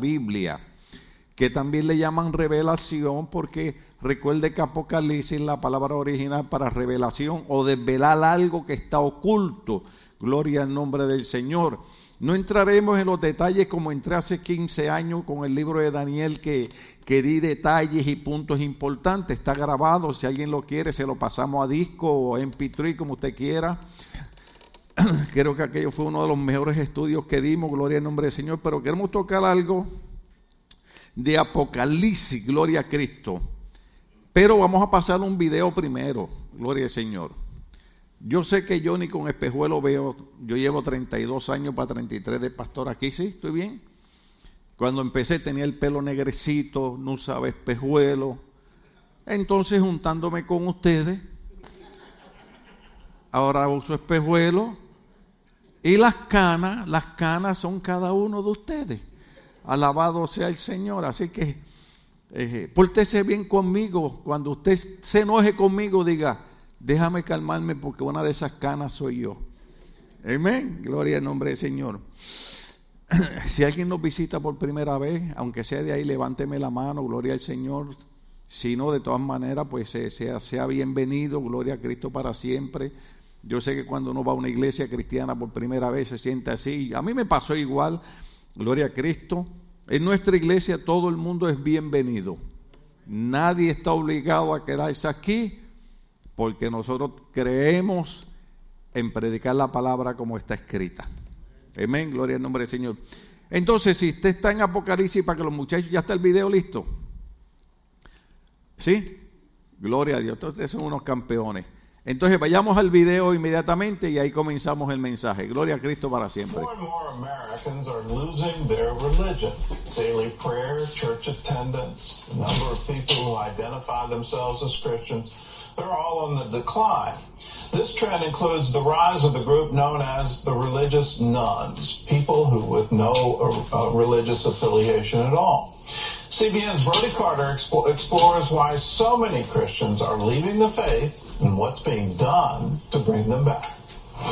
Biblia, que también le llaman revelación porque recuerde que Apocalipsis la palabra original para revelación o desvelar algo que está oculto. Gloria al nombre del Señor. No entraremos en los detalles como entré hace 15 años con el libro de Daniel que, que di detalles y puntos importantes. Está grabado, si alguien lo quiere se lo pasamos a disco o en 3 como usted quiera. Creo que aquello fue uno de los mejores estudios que dimos, gloria al nombre del Señor, pero queremos tocar algo de Apocalipsis, gloria a Cristo. Pero vamos a pasar un video primero, gloria al Señor. Yo sé que yo ni con espejuelo veo, yo llevo 32 años para 33 de pastor aquí, ¿sí? ¿Estoy bien? Cuando empecé tenía el pelo negrecito, no usaba espejuelo. Entonces juntándome con ustedes, ahora uso espejuelo. Y las canas, las canas son cada uno de ustedes. Alabado sea el Señor. Así que eh, pórtese bien conmigo. Cuando usted se enoje conmigo, diga, déjame calmarme porque una de esas canas soy yo. Amén. Gloria al nombre del Señor. Si alguien nos visita por primera vez, aunque sea de ahí, levánteme la mano, gloria al Señor. Si no, de todas maneras, pues sea, sea bienvenido, gloria a Cristo para siempre. Yo sé que cuando uno va a una iglesia cristiana por primera vez se siente así. A mí me pasó igual, gloria a Cristo. En nuestra iglesia todo el mundo es bienvenido. Nadie está obligado a quedarse aquí porque nosotros creemos en predicar la palabra como está escrita. Amén, gloria al nombre del Señor. Entonces, si usted está en Apocalipsis para que los muchachos, ya está el video listo. ¿Sí? Gloria a Dios. Entonces son unos campeones. Entonces vayamos al video inmediatamente y ahí comenzamos el mensaje. Gloria a Cristo para siempre. More and more Americans are losing their religion. Daily prayer, church attendance, the number of people who identify themselves as Christians, they're all on the decline. This trend includes the rise of the group known as the religious nuns, people who with no uh, religious affiliation at all. CBN's Brody Carter expo- explores why so many Christians are leaving the faith and what's being done to bring them back. If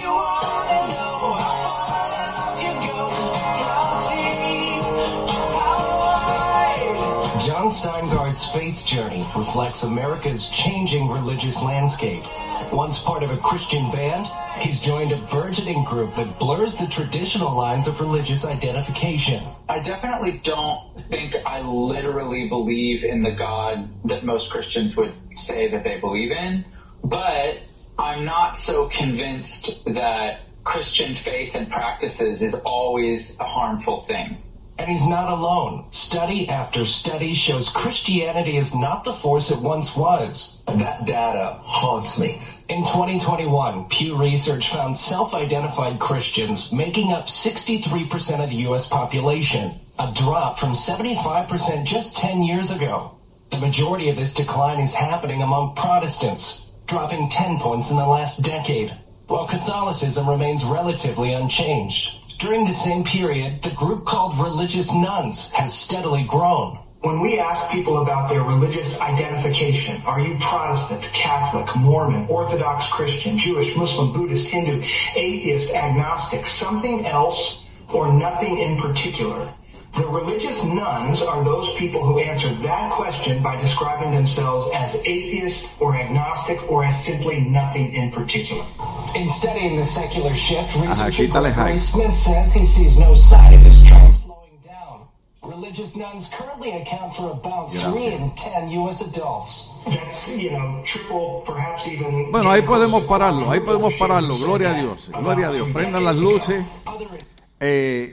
you wanna know how far out you go, just deep, just how wide. John Steingart's faith journey reflects America's changing religious landscape. Once part of a Christian band, he's joined a burgeoning group that blurs the traditional lines of religious identification. I definitely don't think I literally believe in the God that most Christians would say that they believe in, but I'm not so convinced that Christian faith and practices is always a harmful thing. And he's not alone. Study after study shows Christianity is not the force it once was. That data haunts me. In 2021, Pew Research found self-identified Christians making up 63% of the U.S. population, a drop from 75% just 10 years ago. The majority of this decline is happening among Protestants, dropping 10 points in the last decade, while Catholicism remains relatively unchanged. During the same period, the group called religious nuns has steadily grown. When we ask people about their religious identification, are you Protestant, Catholic, Mormon, Orthodox Christian, Jewish, Muslim, Buddhist, Hindu, atheist, agnostic, something else, or nothing in particular? The religious nuns are those people who answer that question by describing themselves as atheist or agnostic or as simply nothing in particular. In studying the secular shift, Ajá, researcher quítale Gregory. Smith says he sees no sign of this trend slowing down. Religious nuns currently account for about Gracias. 3 in 10 U.S. adults. That's, you know, triple, perhaps even... Bueno, ahí podemos pararlo, ahí podemos pararlo. Gloria a Dios, gloria a Dios. Prendan las luces. Eh,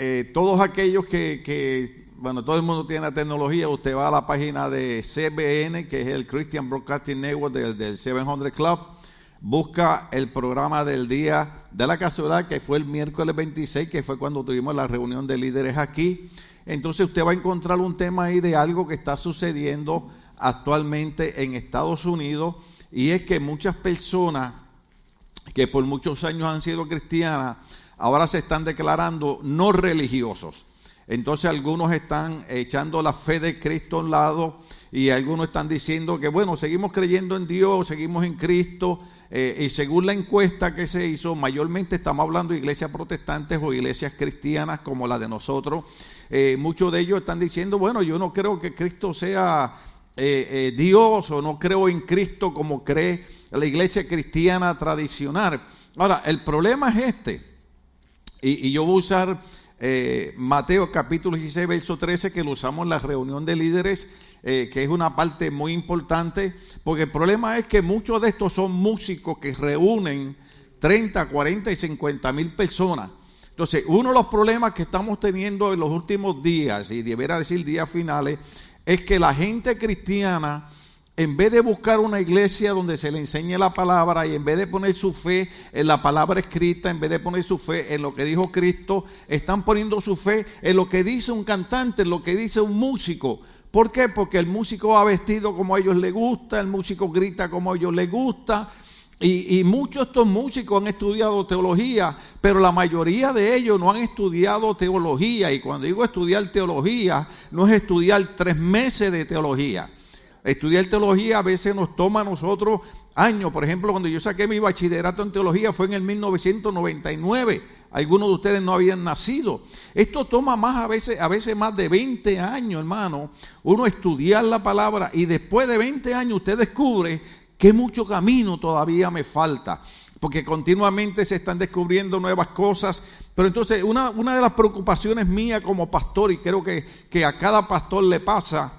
eh, todos aquellos que, bueno, todo el mundo tiene la tecnología, usted va a la página de CBN, que es el Christian Broadcasting Network del, del 700 Club, busca el programa del día de la casualidad, que fue el miércoles 26, que fue cuando tuvimos la reunión de líderes aquí. Entonces usted va a encontrar un tema ahí de algo que está sucediendo actualmente en Estados Unidos, y es que muchas personas que por muchos años han sido cristianas, ahora se están declarando no religiosos. Entonces algunos están echando la fe de Cristo a un lado y algunos están diciendo que bueno, seguimos creyendo en Dios, seguimos en Cristo. eh, y según la encuesta que se hizo, mayormente estamos hablando de iglesias protestantes o iglesias cristianas como la de nosotros. Eh, muchos de ellos están diciendo, bueno, yo no creo que Cristo sea eh, Dios o no creo en Cristo como cree la iglesia cristiana tradicional. Ahora, el problema es este, y, yo voy a usar eh, Mateo capítulo 16, verso 13, que lo usamos en la reunión de líderes, eh, que es una parte muy importante, porque el problema es que muchos de estos son músicos que reúnen 30, 40 y 50 mil personas. Entonces, uno de los problemas que estamos teniendo en los últimos días, y debería decir días finales, es que la gente cristiana, en vez de buscar una iglesia donde se le enseñe la palabra y en vez de poner su fe en la palabra escrita, en vez de poner su fe en lo que dijo Cristo, están poniendo su fe en lo que dice un cantante, en lo que dice un músico. ¿Por qué? Porque el músico va vestido como a ellos les gusta, el músico grita como a ellos les gusta. Y, y muchos de estos músicos han estudiado teología, pero la mayoría de ellos no han estudiado teología. Y cuando digo estudiar teología, no es estudiar tres meses de teología. Estudiar teología a veces nos toma a nosotros años. Por ejemplo, cuando yo saqué mi bachillerato en teología fue en el 1999. Algunos de ustedes no habían nacido. Esto toma más a veces, a veces más de 20 años, hermano. Uno estudiar la palabra y después de 20 años usted descubre que mucho camino todavía me falta. Porque continuamente se están descubriendo nuevas cosas. Pero entonces una, una de las preocupaciones mías como pastor, y creo que, que a cada pastor le pasa,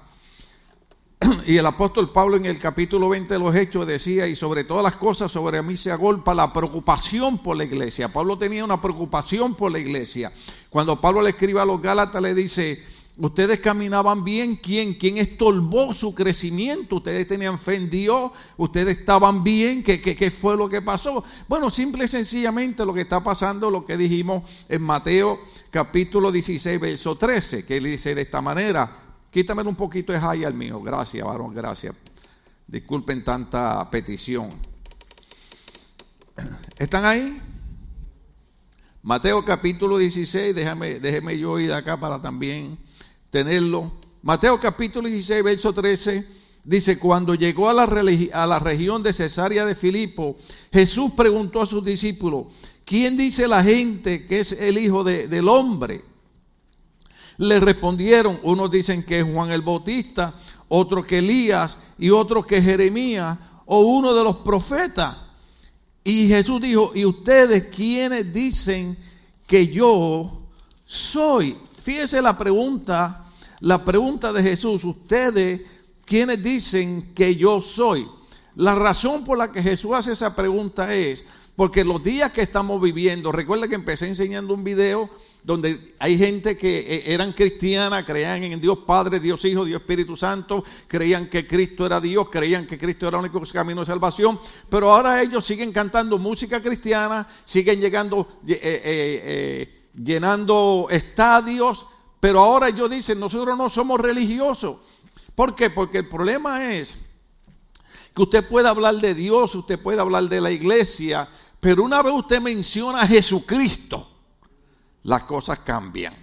y el apóstol Pablo en el capítulo 20 de los Hechos decía, y sobre todas las cosas sobre mí se agolpa la preocupación por la iglesia. Pablo tenía una preocupación por la iglesia. Cuando Pablo le escribe a los Gálatas le dice, ustedes caminaban bien, ¿quién? ¿Quién estorbó su crecimiento? Ustedes tenían fe en Dios, ustedes estaban bien, ¿qué, qué, qué fue lo que pasó? Bueno, simple y sencillamente lo que está pasando, lo que dijimos en Mateo capítulo 16, verso 13, que él dice de esta manera, Quítame un poquito de high al mío. Gracias, varón, gracias. Disculpen tanta petición. ¿Están ahí? Mateo capítulo 16, déjame, déjeme yo ir acá para también tenerlo. Mateo capítulo 16, verso 13, dice, cuando llegó a la, a la región de Cesarea de Filipo, Jesús preguntó a sus discípulos, ¿quién dice la gente que es el Hijo de- del Hombre? Le respondieron, unos dicen que es Juan el Bautista, otros que Elías y otros que Jeremías o uno de los profetas. Y Jesús dijo, ¿y ustedes quiénes dicen que yo soy? Fíjese la pregunta, la pregunta de Jesús, ustedes quiénes dicen que yo soy. La razón por la que Jesús hace esa pregunta es porque los días que estamos viviendo, recuerda que empecé enseñando un video donde hay gente que eh, eran cristianas, creían en Dios Padre, Dios Hijo, Dios Espíritu Santo, creían que Cristo era Dios, creían que Cristo era el único camino de salvación, pero ahora ellos siguen cantando música cristiana, siguen llegando, eh, eh, eh, llenando estadios, pero ahora ellos dicen, nosotros no somos religiosos. ¿Por qué? Porque el problema es que usted puede hablar de Dios, usted puede hablar de la iglesia, pero una vez usted menciona a Jesucristo, las cosas cambian.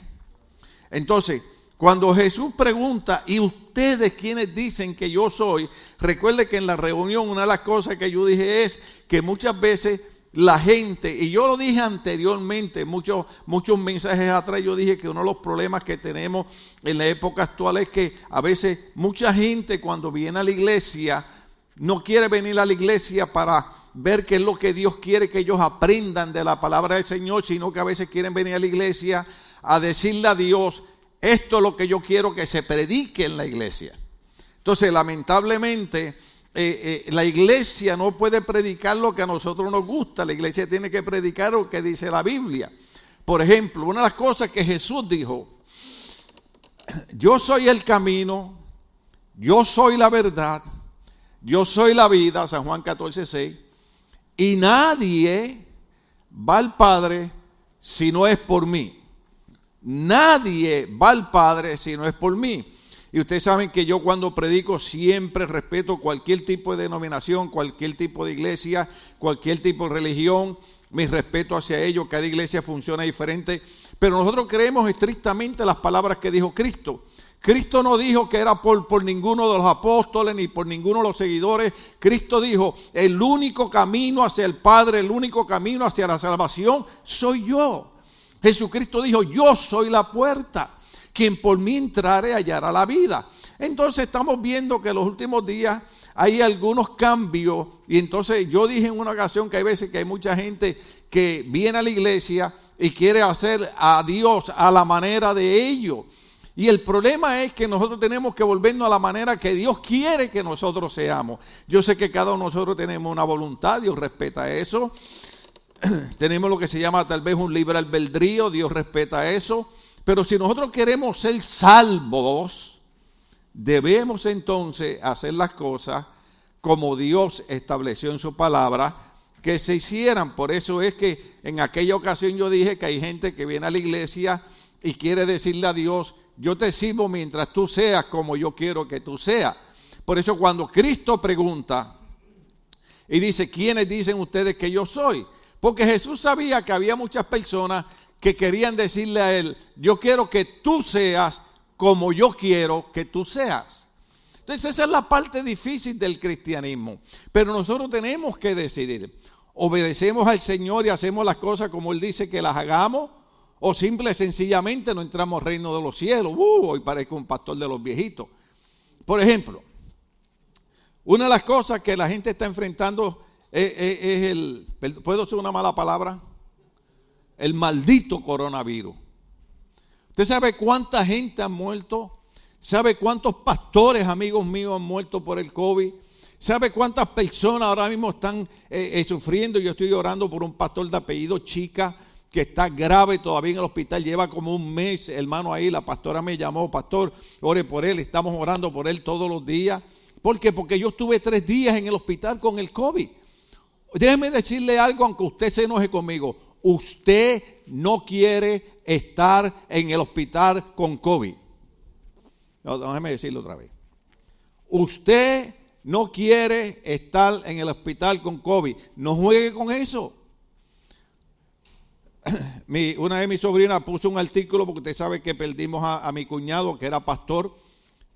Entonces, cuando Jesús pregunta, ¿y ustedes quienes dicen que yo soy? Recuerde que en la reunión una de las cosas que yo dije es que muchas veces la gente, y yo lo dije anteriormente, muchos, muchos mensajes atrás, yo dije que uno de los problemas que tenemos en la época actual es que a veces mucha gente cuando viene a la iglesia no quiere venir a la iglesia para ver qué es lo que Dios quiere que ellos aprendan de la palabra del Señor, sino que a veces quieren venir a la iglesia a decirle a Dios, esto es lo que yo quiero que se predique en la iglesia. Entonces, lamentablemente, eh, eh, la iglesia no puede predicar lo que a nosotros nos gusta, la iglesia tiene que predicar lo que dice la Biblia. Por ejemplo, una de las cosas que Jesús dijo, yo soy el camino, yo soy la verdad, yo soy la vida, San Juan 14, 6, y nadie va al Padre si no es por mí. Nadie va al Padre si no es por mí. Y ustedes saben que yo cuando predico siempre respeto cualquier tipo de denominación, cualquier tipo de iglesia, cualquier tipo de religión. Mi respeto hacia ellos, cada iglesia funciona diferente. Pero nosotros creemos estrictamente las palabras que dijo Cristo. Cristo no dijo que era por, ninguno de los apóstoles ni por ninguno de los seguidores. Cristo dijo, el único camino hacia el Padre, el único camino hacia la salvación, soy yo. Jesucristo dijo, yo soy la puerta. Quien por mí entrare hallará la vida. Entonces estamos viendo que en los últimos días hay algunos cambios. Y entonces yo dije en una ocasión que hay veces que hay mucha gente que viene a la iglesia y quiere hacer a Dios a la manera de ellos. Y el problema es que nosotros tenemos que volvernos a la manera que Dios quiere que nosotros seamos. Yo sé que cada uno de nosotros tenemos una voluntad, Dios respeta eso. tenemos lo que se llama tal vez un libre albedrío, Dios respeta eso. Pero si nosotros queremos ser salvos, debemos entonces hacer las cosas como Dios estableció en su palabra que se hicieran. Por eso es que en aquella ocasión yo dije que hay gente que viene a la iglesia y quiere decirle a Dios, yo te sirvo mientras tú seas como yo quiero que tú seas. Por eso cuando Cristo pregunta y dice, ¿quiénes dicen ustedes que yo soy? Porque Jesús sabía que había muchas personas que querían decirle a él, yo quiero que tú seas como yo quiero que tú seas. Entonces esa es la parte difícil del cristianismo. Pero nosotros tenemos que decidir, obedecemos al Señor y hacemos las cosas como Él dice que las hagamos, o simple y sencillamente no entramos al reino de los cielos. Uh, hoy parezco un pastor de los viejitos. Por ejemplo, una de las cosas que la gente está enfrentando es, el, ¿puedo decir una mala palabra? El maldito coronavirus. ¿Usted sabe cuánta gente ha muerto? ¿Sabe cuántos pastores, amigos míos, han muerto por el COVID? ¿Sabe cuántas personas ahora mismo están eh, eh, sufriendo? Yo estoy orando por un pastor de apellido Chica que está grave todavía en el hospital, lleva como un mes, hermano, ahí, la pastora me llamó, pastor, ore por él, estamos orando por él todos los días. ¿Por qué? Porque yo estuve tres días en el hospital con el COVID. Déjeme decirle algo, aunque usted se enoje conmigo. Usted no quiere estar en el hospital con COVID. Déjeme decirlo otra vez. Usted no quiere estar en el hospital con COVID. No juegue con eso. Una de mis sobrinas puso un artículo porque usted sabe que perdimos a, a mi cuñado que era pastor,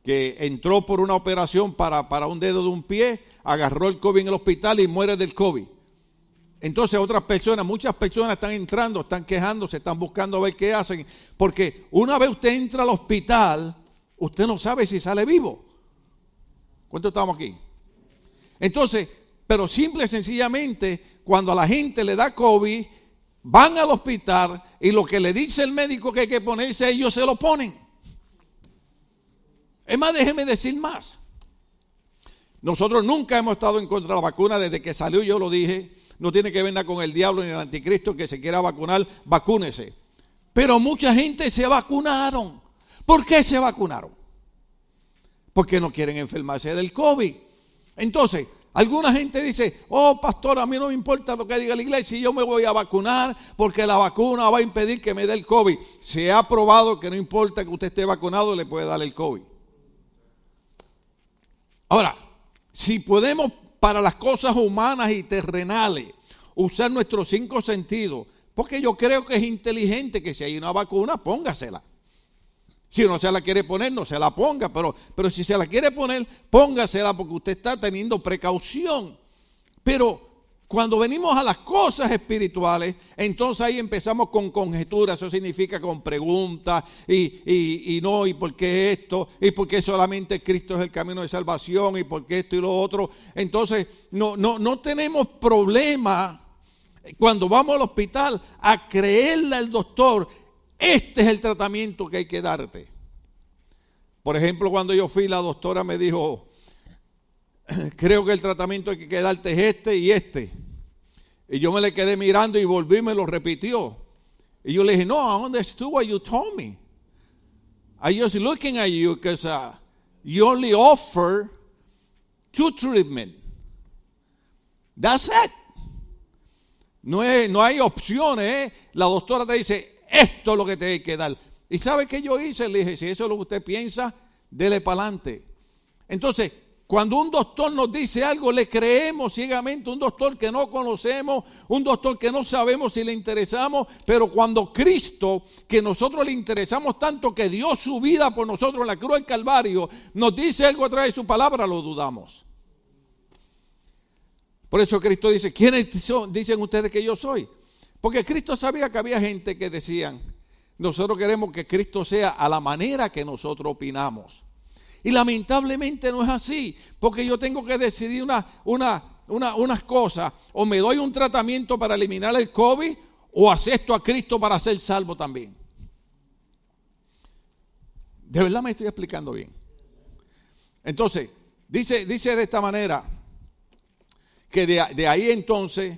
que entró por una operación para, para un dedo de un pie, agarró el COVID en el hospital y muere del COVID. Entonces otras personas, muchas personas están entrando, están quejándose, están buscando a ver qué hacen, porque una vez usted entra al hospital, usted no sabe si sale vivo. ¿Cuánto estamos aquí? Entonces, pero simple y sencillamente, cuando a la gente le da COVID, van al hospital y lo que le dice el médico que hay que ponerse, ellos se lo ponen. Es más, déjeme decir más. Nosotros nunca hemos estado en contra de la vacuna desde que salió, yo lo dije. No tiene que ver nada con el diablo ni el anticristo que se quiera vacunar, vacúnese. Pero mucha gente se vacunaron. ¿Por qué se vacunaron? Porque no quieren enfermarse del COVID. Entonces, alguna gente dice, oh pastor, a mí no me importa lo que diga la iglesia, yo me voy a vacunar porque la vacuna va a impedir que me dé el COVID. Se ha probado que no importa que usted esté vacunado, le puede dar el COVID. Ahora, si podemos para las cosas humanas y terrenales usar nuestros cinco sentidos, porque yo creo que es inteligente que si hay una vacuna, póngasela. Si no se la quiere poner, no se la ponga, pero, pero si se la quiere poner, póngasela porque usted está teniendo precaución. Pero cuando venimos a las cosas espirituales, entonces ahí empezamos con conjeturas, eso significa con preguntas, y, y, y no, y por qué esto, y por qué solamente Cristo es el camino de salvación, y por qué esto y lo otro. Entonces, no, no, no tenemos problema cuando vamos al hospital a creerle al doctor, este es el tratamiento que hay que darte. Por ejemplo, cuando yo fui, la doctora me dijo, creo que el tratamiento que hay que darte es este y este. Y yo me le quedé mirando y volví y me lo repitió. Y yo le dije, no, I understood what you told me. I just looking at you because uh, you only offer two treatment. That's it. No, es, no hay opciones. ¿eh? La doctora te dice, esto es lo que te hay que dar. ¿Y sabe qué yo hice? Le dije, si eso es lo que usted piensa, dele para adelante. Entonces, Cuando un doctor nos dice algo, le creemos ciegamente, un doctor que no conocemos, un doctor que no sabemos si le interesamos, pero cuando Cristo, que nosotros le interesamos tanto, que dio su vida por nosotros en la cruz del Calvario, nos dice algo a través de su palabra, lo dudamos. Por eso Cristo dice, ¿quiénes son- dicen ustedes que yo soy? Porque Cristo sabía que había gente que decían, nosotros queremos que Cristo sea a la manera que nosotros opinamos. Y lamentablemente no es así, porque yo tengo que decidir una, una, una- unas cosas, o me doy un tratamiento para eliminar el COVID, o acepto a Cristo para ser salvo también. De verdad me estoy explicando bien. Entonces, dice, dice de esta manera, que de, de ahí entonces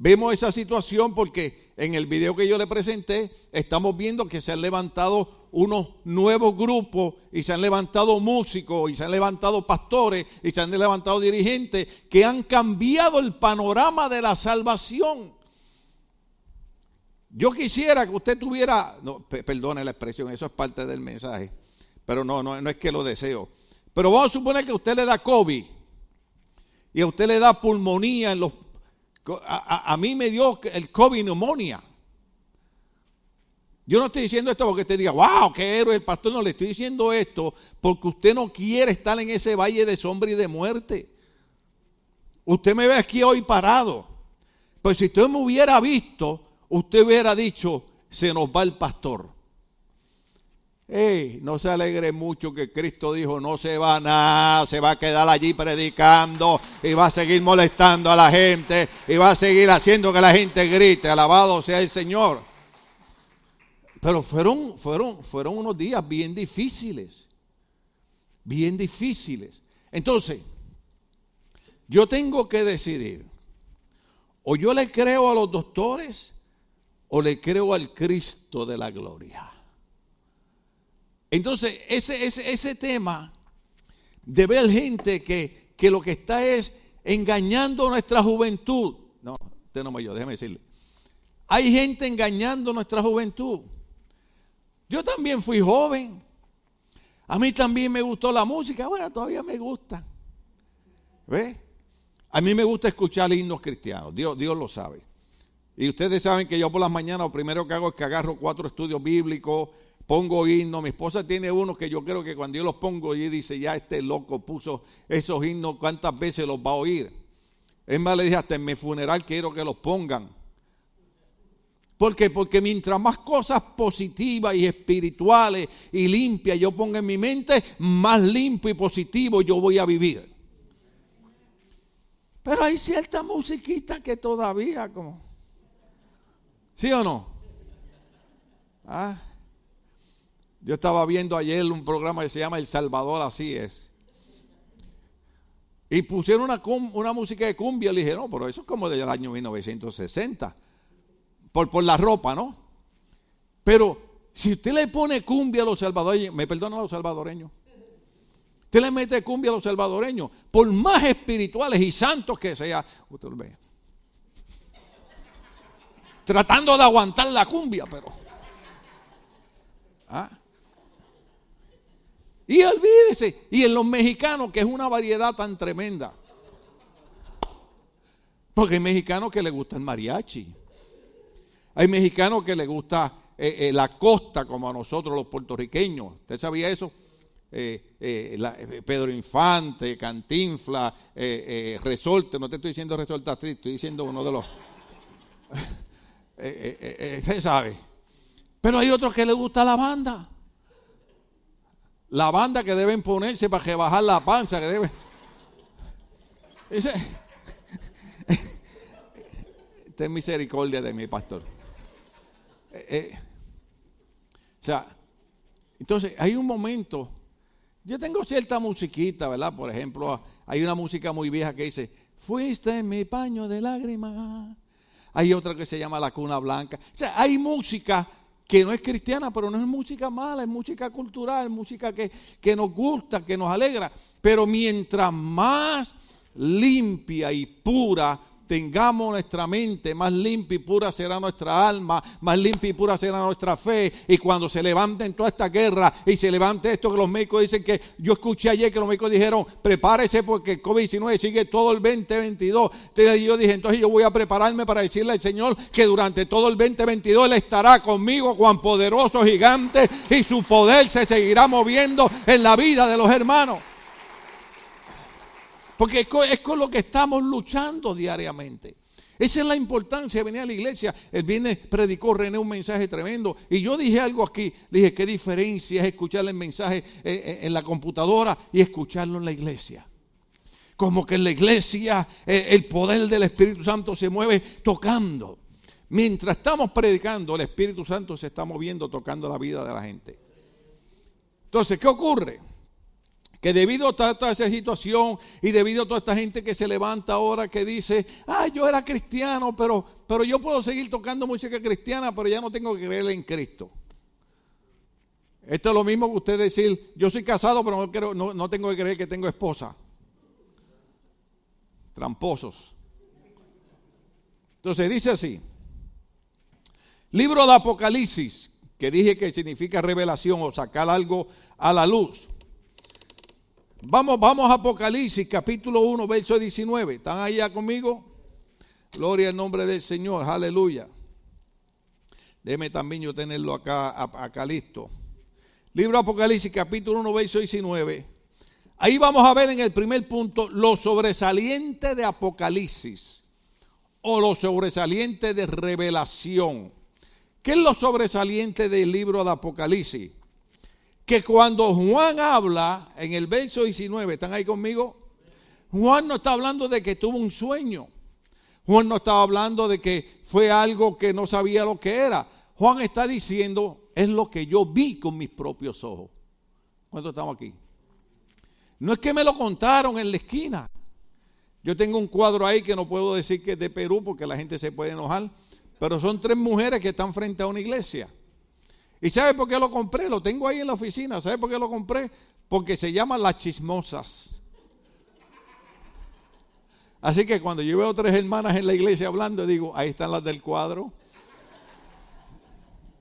vemos esa situación porque en el video que yo le presenté estamos viendo que se han levantado unos nuevos grupos y se han levantado músicos y se han levantado pastores y se han levantado dirigentes que han cambiado el panorama de la salvación. Yo quisiera que usted tuviera, no, pe- perdone la expresión, eso es parte del mensaje, pero no, no, no es que lo deseo. Pero vamos a suponer que usted le da COVID y a usted le da pulmonía en los... A, mí me dio el COVID neumonía. Yo no estoy diciendo esto porque usted diga, wow, qué héroe el pastor. No, le estoy diciendo esto porque usted no quiere estar en ese valle de sombra y de muerte. Usted me ve aquí hoy parado. Pues si usted me hubiera visto, usted hubiera dicho, se nos va el pastor. Ey, no se alegre mucho que Cristo dijo, no se va nada, se va a quedar allí predicando y va a seguir molestando a la gente y va a seguir haciendo que la gente grite, alabado sea el Señor. Pero fueron, fueron, fueron unos días bien difíciles, bien difíciles. Entonces, yo tengo que decidir, o yo le creo a los doctores o le creo al Cristo de la gloria. Entonces, ese, ese, ese tema de ver gente que, que lo que está es engañando a nuestra juventud. No, usted no me oyó, déjeme decirle. Hay gente engañando a nuestra juventud. Yo también fui joven. A mí también me gustó la música. Bueno, todavía me gusta. ¿Ve? A mí me gusta escuchar himnos cristianos. Dios, Dios lo sabe. Y ustedes saben que yo por las mañanas lo primero que hago es que agarro cuatro estudios bíblicos, pongo himnos. Mi esposa tiene uno que yo creo que cuando yo los pongo, ella dice, ya este loco puso esos himnos, ¿cuántas veces los va a oír? Es más, le dije, hasta en mi funeral quiero que los pongan. ¿Por qué? Porque mientras más cosas positivas y espirituales y limpias yo ponga en mi mente, más limpio y positivo yo voy a vivir. Pero hay cierta musiquita que todavía como... ¿Sí o no? Ah. Yo estaba viendo ayer un programa que se llama El Salvador, así es. Y pusieron una, una música de cumbia. Le dije, no, pero eso es como del año 1960. Por, por la ropa, ¿no? Pero si usted le pone cumbia a los salvadoreños, me perdonan los salvadoreños. Usted le mete cumbia a los salvadoreños, por más espirituales y santos que sea, usted lo ve. Tratando de aguantar la cumbia, pero. ¿Ah? Y olvídese, y en los mexicanos, que es una variedad tan tremenda. Porque hay mexicanos que les gusta el mariachi. Hay mexicanos que les gusta eh, eh, la costa, como a nosotros los puertorriqueños. ¿Usted sabía eso? Eh, Pedro Infante, Cantinfla, Resorte. No te estoy diciendo Resorte estoy diciendo uno de los. Usted sabe. Pero hay otros que les gusta la banda. La banda que deben ponerse para rebajar la panza, que deben. Ese- Ten misericordia de mi pastor. Eh, eh, o sea, entonces hay un momento. Yo tengo cierta musiquita, ¿verdad? Por ejemplo, hay una música muy vieja que dice: Fuiste mi paño de lágrimas. Hay otra que se llama La Cuna Blanca. O sea, hay música que no es cristiana, pero no es música mala, es música cultural, es música que, que nos gusta, que nos alegra. Pero mientras más limpia y pura tengamos nuestra mente más limpia y pura será nuestra alma, más limpia y pura será nuestra fe. Y cuando se levanten toda esta guerra y se levante esto que los médicos dicen que yo escuché ayer que los médicos dijeron, prepárese porque el COVID-19 sigue todo el 2022. Entonces yo dije, entonces yo voy a prepararme para decirle al Señor que durante todo el 2022 Él estará conmigo, cuán poderoso gigante, y su poder se seguirá moviendo en la vida de los hermanos. Porque es con, lo que estamos luchando diariamente. Esa es la importancia de venir a la iglesia. El viernes predicó René un mensaje tremendo. Y yo dije algo aquí. Dije, ¿qué diferencia es escuchar el mensaje eh, eh, en la computadora y escucharlo en la iglesia? Como que en la iglesia eh, el poder del Espíritu Santo se mueve tocando. Mientras estamos predicando, el Espíritu Santo se está moviendo, tocando la vida de la gente. Entonces, ¿qué ocurre? Que debido a toda, esa situación y debido a toda esta gente que se levanta ahora que dice, ah, yo era cristiano, pero, pero yo puedo seguir tocando música cristiana, pero ya no tengo que creer en Cristo. Esto es lo mismo que usted decir, yo soy casado, pero no, quiero- no, no tengo que creer que tengo esposa. Tramposos. Entonces dice así, libro de Apocalipsis, que dije que significa revelación o sacar algo a la luz. Vamos, vamos a Apocalipsis, capítulo 1, verso 19. ¿Están allá conmigo? Gloria al nombre del Señor, aleluya. Déjeme también yo tenerlo acá, acá listo. Libro Apocalipsis, capítulo 1, verso 19. Ahí vamos a ver en el primer punto lo sobresaliente de Apocalipsis o lo sobresaliente de revelación. ¿Qué es lo sobresaliente del libro de Apocalipsis? Que cuando Juan habla en el verso 19, ¿están ahí conmigo? Juan no está hablando de que tuvo un sueño. Juan no estaba hablando de que fue algo que no sabía lo que era. Juan está diciendo, es lo que yo vi con mis propios ojos. ¿Cuántos estamos aquí? No es que me lo contaron en la esquina. Yo tengo un cuadro ahí que no puedo decir que es de Perú porque la gente se puede enojar, pero son tres mujeres que están frente a una iglesia. ¿Y sabe por qué lo compré? Lo tengo ahí en la oficina. ¿Sabe por qué lo compré? Porque se llaman las chismosas. Así que cuando yo veo tres hermanas en la iglesia hablando, digo, ahí están las del cuadro.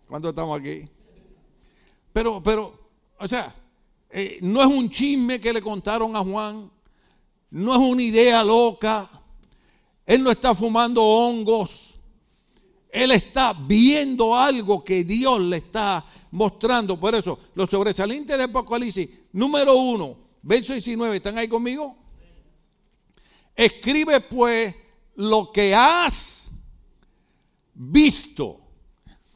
¿Cuántos estamos aquí? Pero, pero, o sea, eh, no es un chisme que le contaron a Juan, no es una idea loca, él no está fumando hongos, él está viendo algo que Dios le está mostrando. Por eso, los sobresalientes de Apocalipsis, número uno, verso 19, ¿están ahí conmigo? Escribe pues lo que has visto.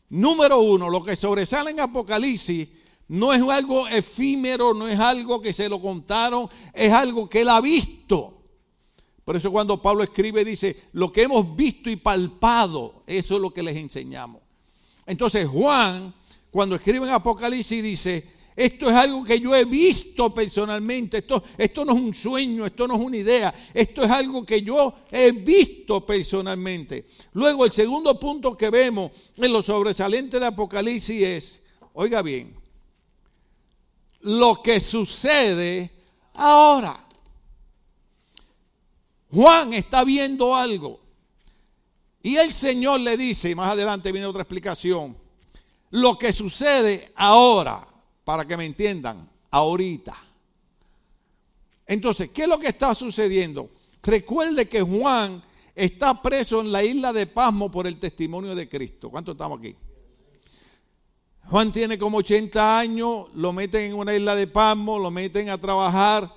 Número uno, lo que sobresale en Apocalipsis no es algo efímero, no es algo que se lo contaron, es algo que él ha visto. Por eso cuando Pablo escribe dice, lo que hemos visto y palpado, eso es lo que les enseñamos. Entonces Juan, cuando escribe en Apocalipsis, dice, esto es algo que yo he visto personalmente, esto, esto no es un sueño, esto no es una idea, esto es algo que yo he visto personalmente. Luego el segundo punto que vemos en lo sobresaliente de Apocalipsis es, oiga bien, lo que sucede ahora. Juan está viendo algo. Y el Señor le dice, y más adelante viene otra explicación, lo que sucede ahora, para que me entiendan, ahorita. Entonces, ¿qué es lo que está sucediendo? Recuerde que Juan está preso en la isla de Pasmo por el testimonio de Cristo. ¿Cuántos estamos aquí? Juan tiene como 80 años, lo meten en una isla de Pasmo, lo meten a trabajar.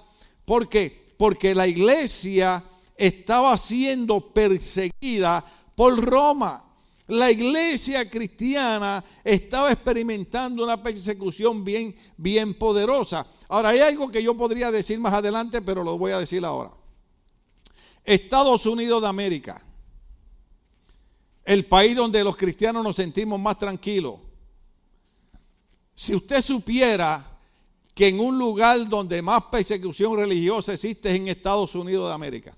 ¿Por qué? Porque la iglesia estaba siendo perseguida por Roma. La iglesia cristiana estaba experimentando una persecución bien, bien poderosa. Ahora, hay algo que yo podría decir más adelante, pero lo voy a decir ahora. Estados Unidos de América, el país donde los cristianos nos sentimos más tranquilos. Si usted supiera que en un lugar donde más persecución religiosa existe es en Estados Unidos de América.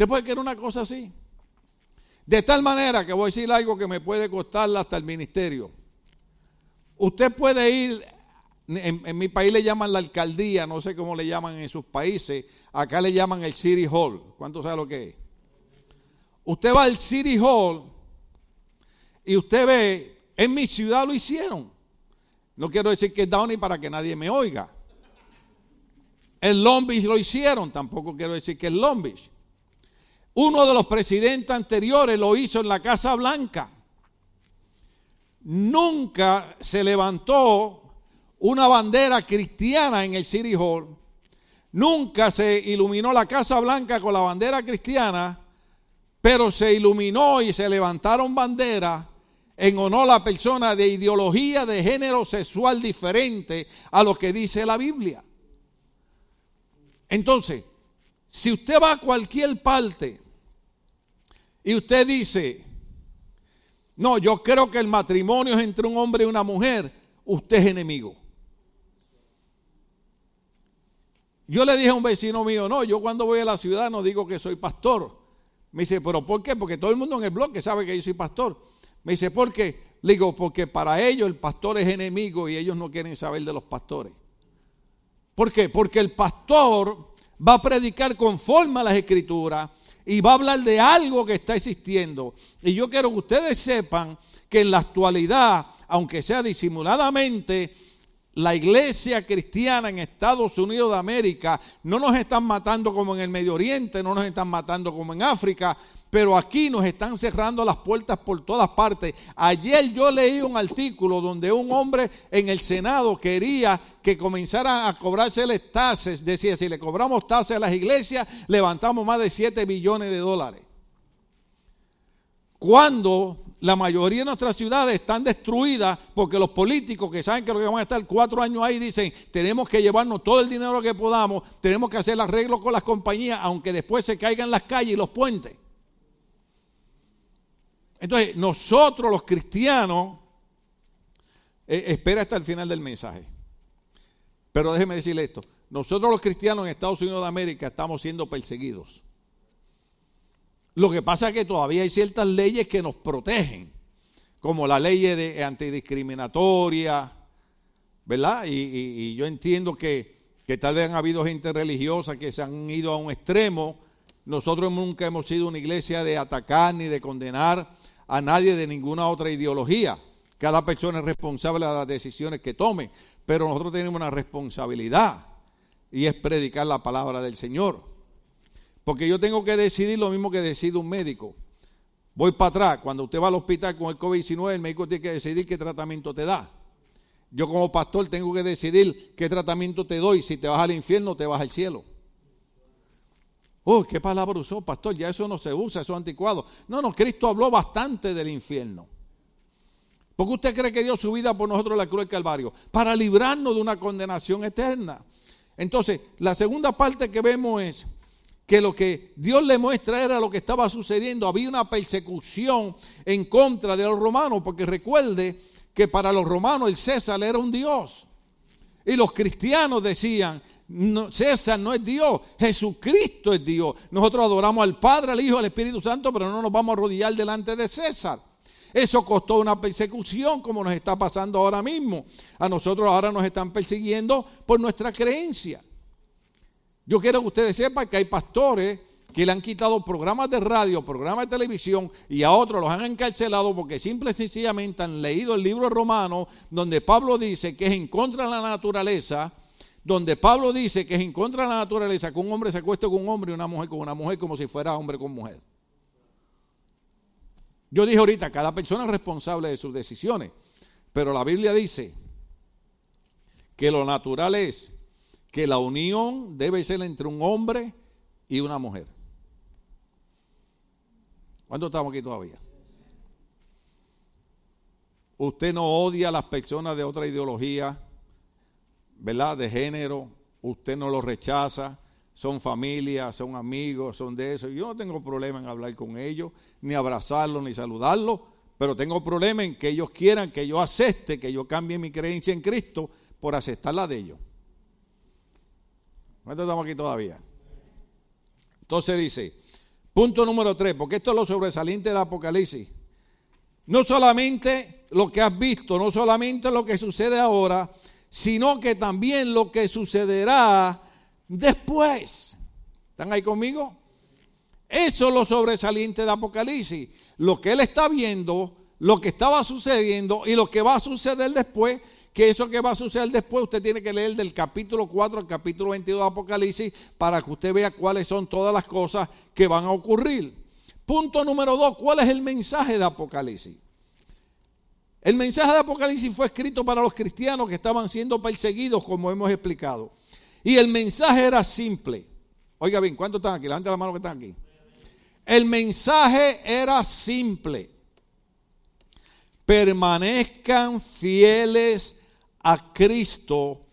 ¿Usted puede creer una cosa así? De tal manera que voy a decir algo que me puede costar hasta el ministerio. Usted puede ir, en, en mi país le llaman la alcaldía, no sé cómo le llaman en sus países, acá le llaman el City Hall. ¿Cuánto sabe lo que es? Usted va al City Hall y usted ve, en mi ciudad lo hicieron. No quiero decir que es Downey para que nadie me oiga. En Long Beach lo hicieron, tampoco quiero decir que es Long Beach. Uno de los presidentes anteriores lo hizo en la Casa Blanca. Nunca se levantó una bandera cristiana en el City Hall. Nunca se iluminó la Casa Blanca con la bandera cristiana, pero se iluminó y se levantaron banderas en honor a la persona de ideología de género sexual diferente a lo que dice la Biblia. Entonces, si usted va a cualquier parte y usted dice, no, yo creo que el matrimonio es entre un hombre y una mujer, usted es enemigo. Yo le dije a un vecino mío, no, yo cuando voy a la ciudad no digo que soy pastor. Me dice, pero ¿por qué? Porque todo el mundo en el bloque sabe que yo soy pastor. Me dice, ¿por qué? Le digo, porque para ellos el pastor es enemigo y ellos no quieren saber de los pastores. ¿Por qué? Porque el pastor va a predicar conforme a las escrituras y va a hablar de algo que está existiendo. Y yo quiero que ustedes sepan que en la actualidad, aunque sea disimuladamente, la iglesia cristiana en Estados Unidos de América no nos están matando como en el Medio Oriente, no nos están matando como en África, pero aquí nos están cerrando las puertas por todas partes. Ayer yo leí un artículo donde un hombre en el Senado quería que comenzaran a cobrarse tasas, decía, si le cobramos tasas a las iglesias, levantamos más de 7 billones de dólares. Cuando la mayoría de nuestras ciudades están destruidas porque los políticos que saben que van a estar cuatro años ahí dicen tenemos que llevarnos todo el dinero que podamos, tenemos que hacer arreglos con las compañías, aunque después se caigan las calles y los puentes. Entonces, nosotros los cristianos, eh, espera hasta el final del mensaje, pero déjeme decirle esto, nosotros los cristianos en Estados Unidos de América estamos siendo perseguidos. Lo que pasa es que todavía hay ciertas leyes que nos protegen, como la ley de antidiscriminatoria, ¿verdad? Y, yo entiendo que, que tal vez han habido gente religiosa que se han ido a un extremo. Nosotros nunca hemos sido una iglesia de atacar ni de condenar a nadie de ninguna otra ideología. Cada persona es responsable de las decisiones que tome, pero nosotros tenemos una responsabilidad y es predicar la palabra del Señor. Porque yo tengo que decidir lo mismo que decide un médico. Voy para atrás. Cuando usted va al hospital con el COVID-19, el médico tiene que decidir qué tratamiento te da. Yo como pastor tengo que decidir qué tratamiento te doy, si te vas al infierno o te vas al cielo. Oh, ¿qué palabra usó, pastor? Ya eso no se usa, eso es anticuado. No, no, Cristo habló bastante del infierno. ¿Por qué usted cree que dio su vida por nosotros en la cruz del Calvario? Para librarnos de una condenación eterna. Entonces, la segunda parte que vemos es que lo que Dios le muestra era lo que estaba sucediendo. Había una persecución en contra de los romanos, porque recuerde que para los romanos el César era un Dios. Y los cristianos decían, no, César no es Dios, Jesucristo es Dios. Nosotros adoramos al Padre, al Hijo, al Espíritu Santo, pero no nos vamos a arrodillar delante de César. Eso costó una persecución como nos está pasando ahora mismo. A nosotros ahora nos están persiguiendo por nuestra creencia. Yo quiero que ustedes sepan que hay pastores que le han quitado programas de radio, programas de televisión y a otros los han encarcelado porque simple y sencillamente han leído el libro romano donde Pablo dice que es en contra de la naturaleza, donde Pablo dice que es en contra de la naturaleza que un hombre se acueste con un hombre y una mujer con una mujer como si fuera hombre con mujer. Yo dije ahorita, cada persona es responsable de sus decisiones, pero la Biblia dice que lo natural es que la unión debe ser entre un hombre y una mujer. ¿Cuánto estamos aquí todavía? Usted no odia a las personas de otra ideología, ¿verdad? De género. Usted no los rechaza. Son familia, son amigos, son de eso. Yo no tengo problema en hablar con ellos, ni abrazarlos, ni saludarlos. Pero tengo problema en que ellos quieran que yo acepte, que yo cambie mi creencia en Cristo por aceptar la de ellos. ¿Cuánto estamos aquí todavía? Entonces dice, punto número tres, porque esto es lo sobresaliente del Apocalipsis. No solamente lo que has visto, no solamente lo que sucede ahora, sino que también lo que sucederá después. ¿Están ahí conmigo? Eso es lo sobresaliente de Apocalipsis. Lo que él está viendo, lo que estaba sucediendo y lo que va a suceder después, que eso que va a suceder después, usted tiene que leer del capítulo 4 al capítulo 22 de Apocalipsis para que usted vea cuáles son todas las cosas que van a ocurrir. Punto número 2, ¿cuál es el mensaje de Apocalipsis? El mensaje de Apocalipsis fue escrito para los cristianos que estaban siendo perseguidos, como hemos explicado. Y el mensaje era simple. Oiga bien, ¿cuántos están aquí? Levante la mano que están aquí. El mensaje era simple. Permanezcan fieles a Cristo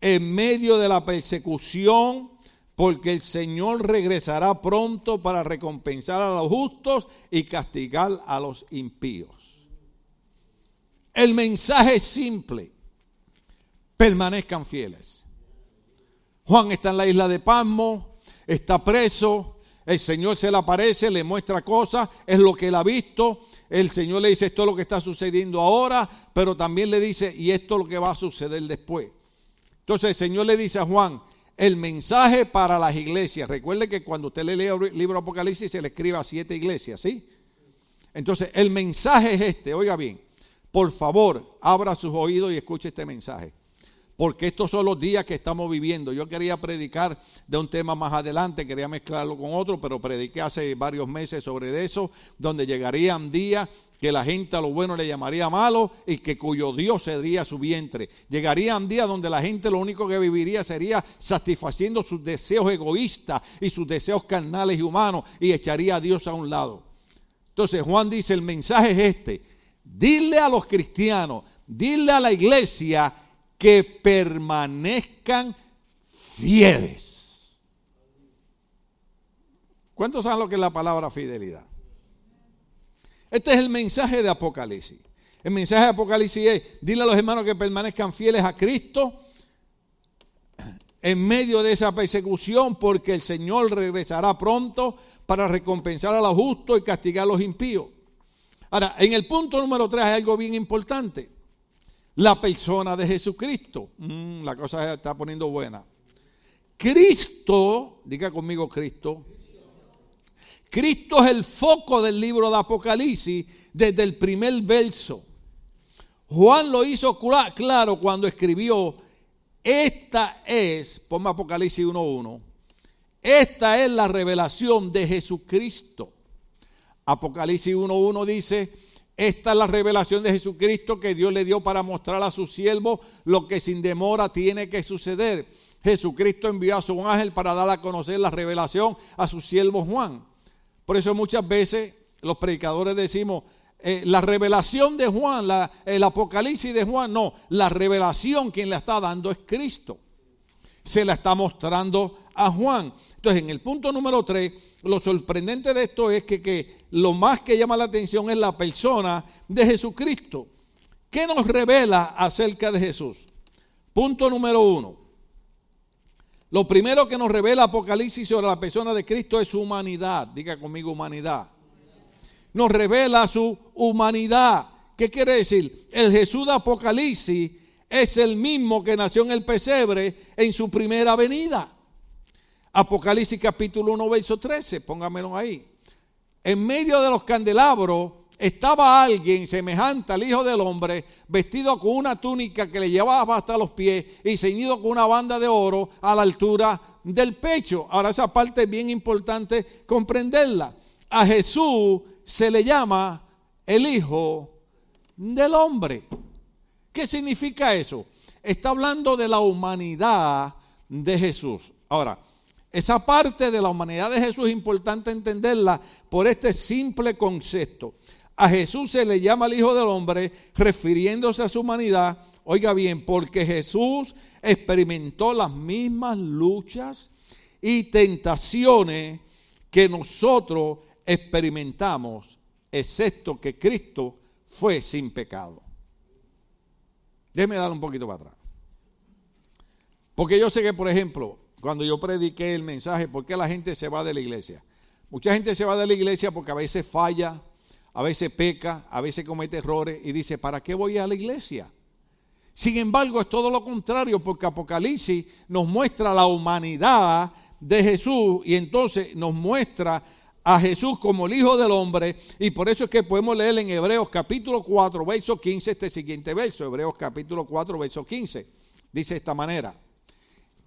en medio de la persecución, porque el Señor regresará pronto para recompensar a los justos y castigar a los impíos. El mensaje es simple. Permanezcan fieles. Juan está en la isla de Pasmo, está preso, el Señor se le aparece, le muestra cosas, es lo que él ha visto. El Señor le dice esto es lo que está sucediendo ahora, pero también le dice y esto es lo que va a suceder después. Entonces el Señor le dice a Juan, el mensaje para las iglesias. Recuerde que cuando usted lee el libro Apocalipsis se le escribe a siete iglesias, ¿sí? Entonces el mensaje es este, oiga bien, por favor, abra sus oídos y escuche este mensaje porque estos son los días que estamos viviendo. Yo quería predicar de un tema más adelante, quería mezclarlo con otro, pero prediqué hace varios meses sobre eso, donde llegarían días que la gente a lo bueno le llamaría malo y que cuyo Dios sería su vientre. Llegarían días donde la gente lo único que viviría sería satisfaciendo sus deseos egoístas y sus deseos carnales y humanos y echaría a Dios a un lado. Entonces Juan dice, el mensaje es este, dile a los cristianos, dile a la iglesia, que permanezcan fieles. ¿Cuántos saben lo que es la palabra fidelidad? Este es el mensaje de Apocalipsis. El mensaje de Apocalipsis es, dile a los hermanos que permanezcan fieles a Cristo en medio de esa persecución, porque el Señor regresará pronto para recompensar a los justos y castigar a los impíos. Ahora, en el punto número 3 hay algo bien importante la persona de Jesucristo. Mm, la cosa se está poniendo buena. Cristo, diga conmigo Cristo. Cristo es el foco del libro de Apocalipsis desde el primer verso. Juan lo hizo claro cuando escribió, esta es, ponme Apocalipsis 1.1, esta es la revelación de Jesucristo. Apocalipsis 1.1 dice, esta es la revelación de Jesucristo que Dios le dio para mostrar a su siervo lo que sin demora tiene que suceder. Jesucristo envió a su ángel para dar a conocer la revelación a su siervo Juan. Por eso muchas veces los predicadores decimos, eh, la revelación de Juan, la, el apocalipsis de Juan, no, la revelación quien le está dando es Cristo. Se la está mostrando a Juan. Entonces, en el punto número 3, lo sorprendente de esto es que, que, lo más que llama la atención es la persona de Jesucristo. ¿Qué nos revela acerca de Jesús? Punto número uno. Lo primero que nos revela Apocalipsis sobre la persona de Cristo es su humanidad. Diga conmigo humanidad. Nos revela su humanidad. ¿Qué quiere decir? El Jesús de Apocalipsis es el mismo que nació en el pesebre en su primera venida. Apocalipsis capítulo 1, verso 13, póngamelo ahí. En medio de los candelabros estaba alguien semejante al Hijo del Hombre, vestido con una túnica que le llevaba hasta los pies y ceñido con una banda de oro a la altura del pecho. Ahora esa parte es bien importante comprenderla. A Jesús se le llama el Hijo del Hombre. ¿Qué significa eso? Está hablando de la humanidad de Jesús. Ahora, esa parte de la humanidad de Jesús es importante entenderla por este simple concepto. A Jesús se le llama el Hijo del Hombre refiriéndose a su humanidad. Oiga bien, porque Jesús experimentó las mismas luchas y tentaciones que nosotros experimentamos, excepto que Cristo fue sin pecado. Déjeme dar un poquito para atrás. Porque yo sé que, por ejemplo, cuando yo prediqué el mensaje, ¿por qué la gente se va de la iglesia? Mucha gente se va de la iglesia porque a veces falla, a veces peca, a veces comete errores y dice, ¿para qué voy a la iglesia? Sin embargo, es todo lo contrario porque Apocalipsis nos muestra la humanidad de Jesús y entonces nos muestra a Jesús como el Hijo del Hombre y por eso es que podemos leer en Hebreos capítulo 4, verso 15 este siguiente verso, Hebreos capítulo 4, verso 15. Dice de esta manera.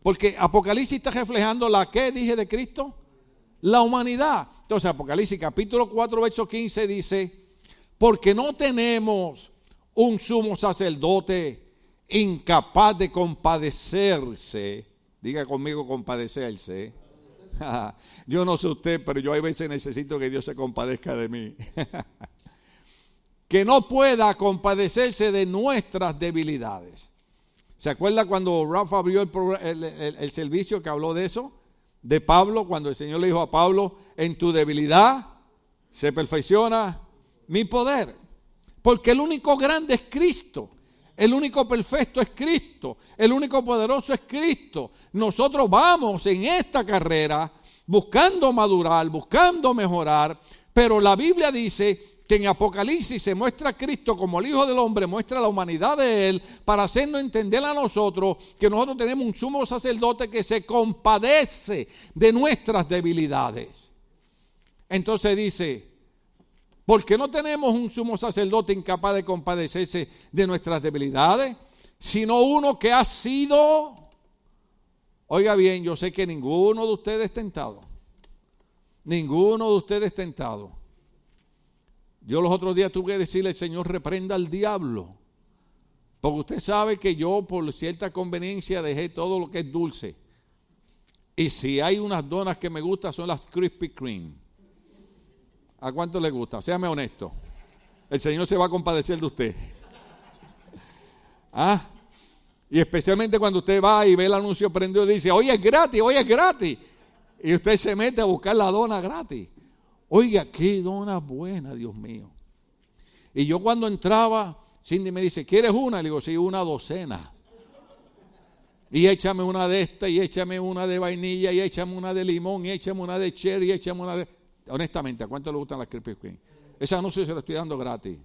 Porque Apocalipsis está reflejando la que dije de Cristo, la humanidad. Entonces Apocalipsis capítulo 4, verso 15 dice, porque no tenemos un sumo sacerdote incapaz de compadecerse, diga conmigo compadecerse. Yo no sé usted, pero yo a veces necesito que Dios se compadezca de mí. que no pueda compadecerse de nuestras debilidades. ¿Se acuerda cuando Rafa abrió el, el servicio que habló de eso? De Pablo, cuando el Señor le dijo a Pablo, en tu debilidad se perfecciona mi poder. Porque el único grande es Cristo. El único perfecto es Cristo. El único poderoso es Cristo. Nosotros vamos en esta carrera buscando madurar, buscando mejorar. Pero la Biblia dice que en Apocalipsis se muestra a Cristo como el Hijo del Hombre, muestra la humanidad de Él, para hacernos entender a nosotros que nosotros tenemos un sumo sacerdote que se compadece de nuestras debilidades. Entonces dice, porque no tenemos un sumo sacerdote incapaz de compadecerse de nuestras debilidades, sino uno que ha sido, oiga bien, yo sé que ninguno de ustedes es tentado, ninguno de ustedes es tentado. Yo los otros días tuve que decirle, Señor, reprenda al diablo, porque usted sabe que yo por cierta conveniencia dejé todo lo que es dulce. Y si hay unas donas que me gustan son las Krispy Kreme. ¿A cuánto le gusta? Séame honesto. El Señor se va a compadecer de usted. ¿Ah? Y especialmente cuando usted va y ve el anuncio prendido y dice, oye, es gratis, oye, es gratis. Y usted se mete a buscar la dona gratis. Oiga, qué dona buena, Dios mío. Y yo cuando entraba, Cindy me dice, ¿quieres una? Le digo, sí, una docena. Y échame una de esta, y échame una de vainilla, y échame una de limón, y échame una de cherry, y échame una de... Honestamente, ¿a cuánto le gustan las Krispy Kreme? Ese anuncio se lo estoy dando gratis.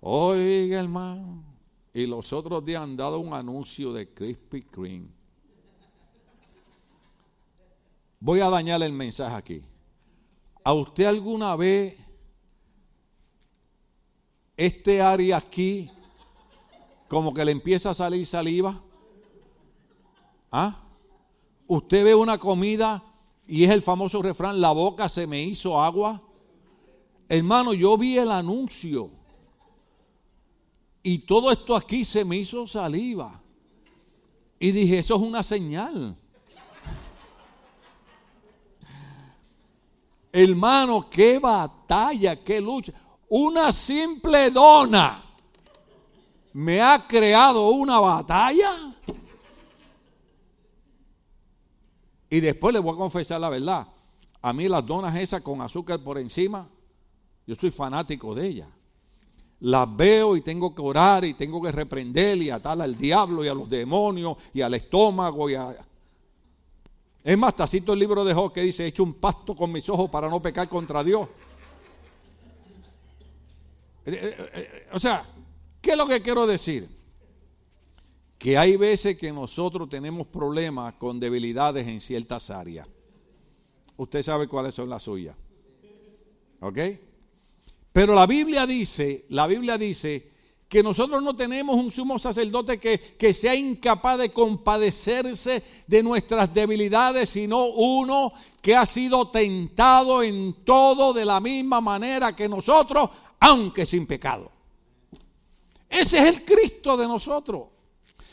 Oiga, hermano. Y los otros días han dado un anuncio de Krispy Kreme. Voy a dañar el mensaje aquí. ¿A usted alguna vez este área aquí como que le empieza a salir saliva? ¿Ah? Usted ve una comida y es el famoso refrán, la boca se me hizo agua. Hermano, yo vi el anuncio y todo esto aquí se me hizo saliva. Y dije, eso es una señal. Hermano, qué batalla, qué lucha. Una simple dona me ha creado una batalla. Y después les voy a confesar la verdad. A mí las donas esas con azúcar por encima, yo soy fanático de ellas. Las veo y tengo que orar y tengo que reprender y atar al diablo y a los demonios y al estómago y a... Es más, tacito el libro de Job que dice, he hecho un pacto con mis ojos para no pecar contra Dios. Eh, eh, eh, O sea, ¿qué es lo que quiero decir? Que hay veces que nosotros tenemos problemas con debilidades en ciertas áreas. Usted sabe cuáles son las suyas. ¿Ok? Pero la Biblia dice, la Biblia dice que nosotros no tenemos un sumo sacerdote que, que sea incapaz de compadecerse de nuestras debilidades, sino uno que ha sido tentado en todo de la misma manera que nosotros, aunque sin pecado. Ese es el Cristo de nosotros.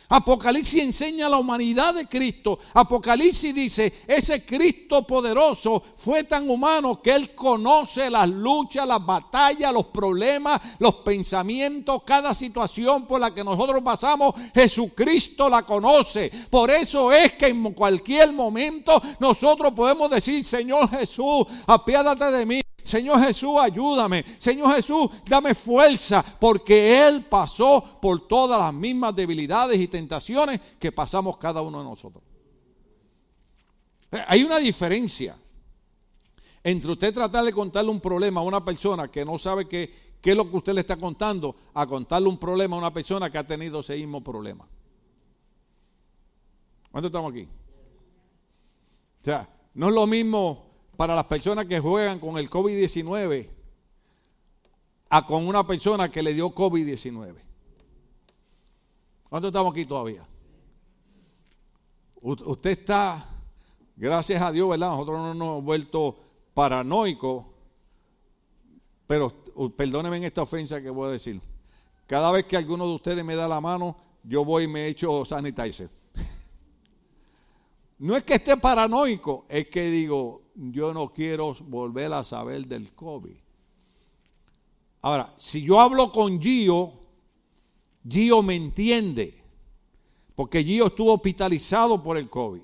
Apocalipsis enseña la humanidad de Cristo. Apocalipsis dice, ese Cristo poderoso fue tan humano que él conoce las luchas, las batallas, los problemas, los pensamientos, cada situación por la que nosotros pasamos, Jesucristo la conoce. Por eso es que en cualquier momento nosotros podemos decir, Señor Jesús, apiádate de mí. Señor Jesús, ayúdame. Señor Jesús, dame fuerza, porque Él pasó por todas las mismas debilidades y tentaciones que pasamos cada uno de nosotros. Hay una diferencia entre usted tratar de contarle un problema a una persona que no sabe qué, qué es lo que usted le está contando, a contarle un problema a una persona que ha tenido ese mismo problema. ¿Cuántos estamos aquí? O sea, no es lo mismo para las personas que juegan con el COVID-19 a con una persona que le dio COVID-19. ¿Cuántos estamos aquí todavía? Usted está, gracias a Dios, ¿verdad? Nosotros no nos hemos vuelto paranoicos, pero perdónenme en esta ofensa que voy a decir. Cada vez que alguno de ustedes me da la mano, yo voy y me echo sanitizer. No es que esté paranoico, es que digo, yo no quiero volver a saber del COVID. Ahora, si yo hablo con Gio, Gio me entiende, porque Gio estuvo hospitalizado por el COVID.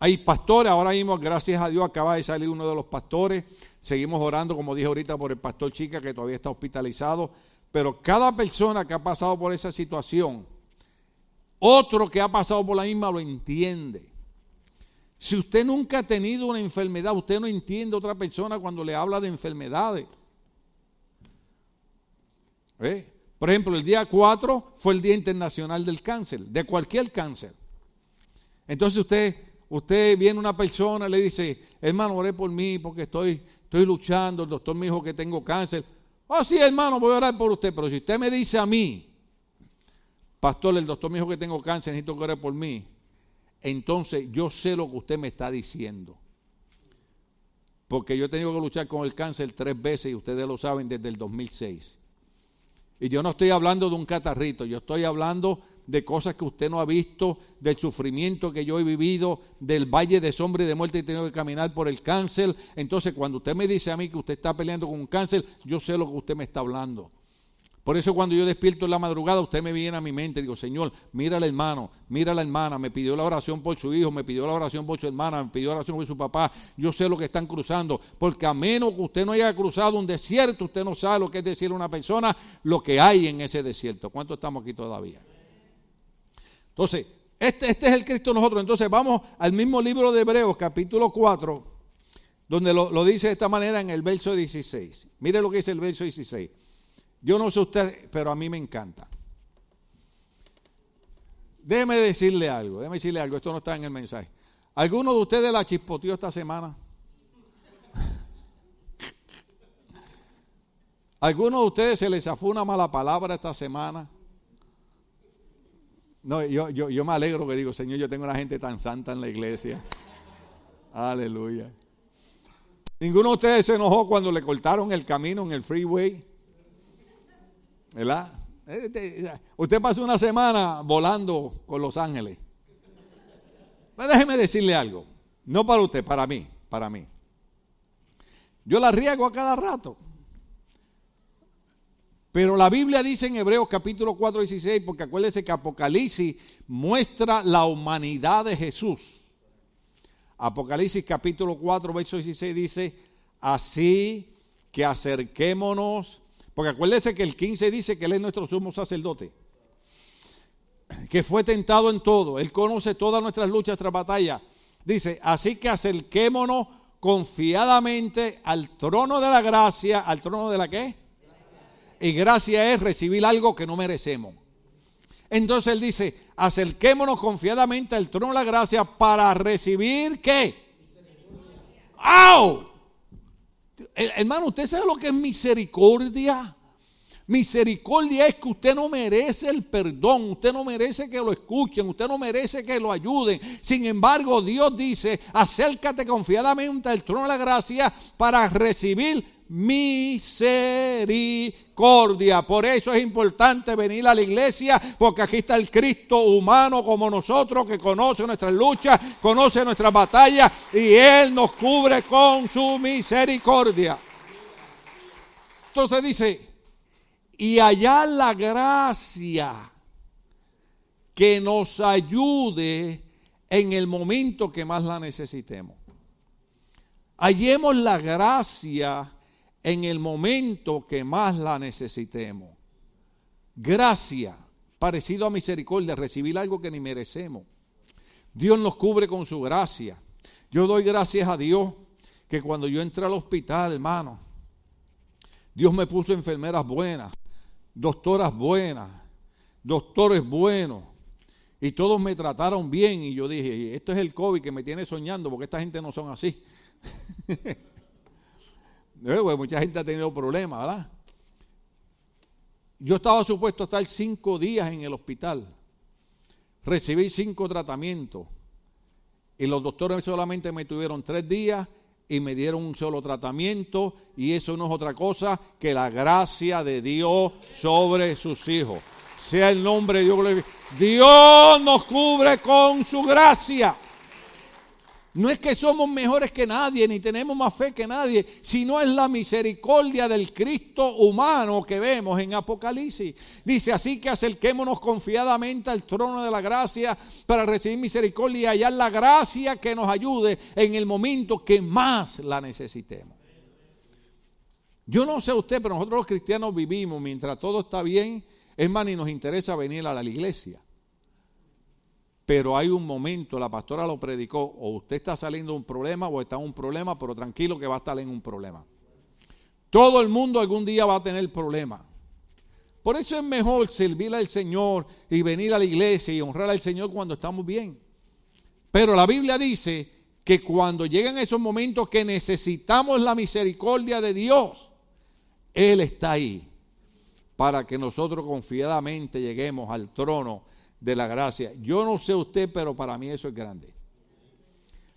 Hay pastores, ahora mismo, gracias a Dios, acaba de salir uno de los pastores. Seguimos orando, como dije ahorita, por el pastor Chica, que todavía está hospitalizado. Pero cada persona que ha pasado por esa situación, otro que ha pasado por la misma lo entiende. Si usted nunca ha tenido una enfermedad, usted no entiende a otra persona cuando le habla de enfermedades. ¿Ve? Por ejemplo, el día 4 fue el Día Internacional del Cáncer, de cualquier cáncer. Entonces usted, usted viene una persona y le dice, hermano, oré por mí porque estoy, estoy luchando, el doctor me dijo que tengo cáncer. Oh, sí, hermano, voy a orar por usted, pero si usted me dice a mí, pastor, el doctor me dijo que tengo cáncer, necesito que ore por mí, entonces yo sé lo que usted me está diciendo. Porque yo he tenido que luchar con el cáncer tres veces y ustedes lo saben desde el 2006. Y yo no estoy hablando de un catarrito, yo estoy hablando de cosas que usted no ha visto, del sufrimiento que yo he vivido, del valle de sombra y de muerte que he tenido que caminar por el cáncer. Entonces, cuando usted me dice a mí que usted está peleando con un cáncer, yo sé lo que usted me está hablando. Por eso cuando yo despierto en la madrugada, usted me viene a mi mente, digo, Señor, mira al hermano, mira a la hermana, me pidió la oración por su hijo, me pidió la oración por su hermana, me pidió la oración por su papá, yo sé lo que están cruzando, porque a menos que usted no haya cruzado un desierto, usted no sabe lo que es decir a una persona, lo que hay en ese desierto. ¿Cuántos estamos aquí todavía? Entonces, este, este es el Cristo nosotros. Entonces vamos al mismo libro de Hebreos, capítulo 4, donde lo, lo dice de esta manera en el verso 16. Mire lo que dice el verso 16. Yo no sé usted, pero a mí me encanta. Déjeme decirle algo, déjeme decirle algo, esto no está en el mensaje. ¿Alguno de ustedes la chispoteó esta semana? ¿Alguno de ustedes se les zafó una mala palabra esta semana? No, yo, yo, yo me alegro que digo, Señor, yo tengo una gente tan santa en la iglesia. Aleluya. Ninguno de ustedes se enojó cuando le cortaron el camino en el freeway. ¿Verdad? Eh, Usted pasó una semana volando con Los Ángeles. Pues déjeme decirle algo. No para usted, para mí, para mí. Yo la riego a cada rato. Pero la Biblia dice en Hebreos capítulo 4, 16, porque acuérdese que Apocalipsis muestra la humanidad de Jesús. Apocalipsis capítulo 4, verso 16 dice, así que acerquémonos, porque acuérdese que el 15 dice que Él es nuestro sumo sacerdote, que fue tentado en todo, Él conoce todas nuestras luchas, nuestras batallas. Dice, así que acerquémonos confiadamente al trono de la gracia, al trono de la qué? Y gracia es recibir algo que no merecemos. Entonces él dice, acerquémonos confiadamente al trono de la gracia para recibir qué? ¡Au! Eh, Hermano, ¿usted sabe lo que es misericordia? Misericordia es que usted no merece el perdón, usted no merece que lo escuchen, usted no merece que lo ayuden. Sin embargo, Dios dice, acércate confiadamente al trono de la gracia para recibir misericordia. Por eso es importante venir a la iglesia, porque aquí está el Cristo humano como nosotros, que conoce nuestras luchas, conoce nuestras batallas y Él nos cubre con su misericordia. Entonces dice, y hallar la gracia que nos ayude en el momento que más la necesitemos. Hallemos la gracia en el momento que más la necesitemos. Gracia, parecido a misericordia, recibir algo que ni merecemos. Dios nos cubre con su gracia. Yo doy gracias a Dios que cuando yo entré al hospital, hermano, Dios me puso enfermeras buenas, doctoras buenas, doctores buenos. Y todos me trataron bien y yo dije, esto es el COVID que me tiene soñando porque esta gente no son así. Pues mucha gente ha tenido problemas, ¿verdad? Yo estaba supuesto a estar cinco días en el hospital. Recibí cinco tratamientos. Y los doctores solamente me tuvieron tres días y me dieron un solo tratamiento. Y eso no es otra cosa que la gracia de Dios sobre sus hijos. Sea el nombre de Dios. Dios nos cubre con su gracia. No es que somos mejores que nadie, ni tenemos más fe que nadie, sino es la misericordia del Cristo humano que vemos en Apocalipsis. Dice así que acerquémonos confiadamente al trono de la gracia para recibir misericordia y hallar la gracia que nos ayude en el momento que más la necesitemos. Yo no sé usted, pero nosotros los cristianos vivimos mientras todo está bien, es más, ni nos interesa venir a la iglesia. Pero hay un momento, la pastora lo predicó, o usted está saliendo de un problema o está en un problema, pero tranquilo que va a estar en un problema. Todo el mundo algún día va a tener problema. Por eso es mejor servir al Señor y venir a la iglesia y honrar al Señor cuando estamos bien. Pero la Biblia dice que cuando llegan esos momentos que necesitamos la misericordia de Dios, Él está ahí para que nosotros confiadamente lleguemos al trono de la gracia. Yo no sé usted, pero para mí eso es grande.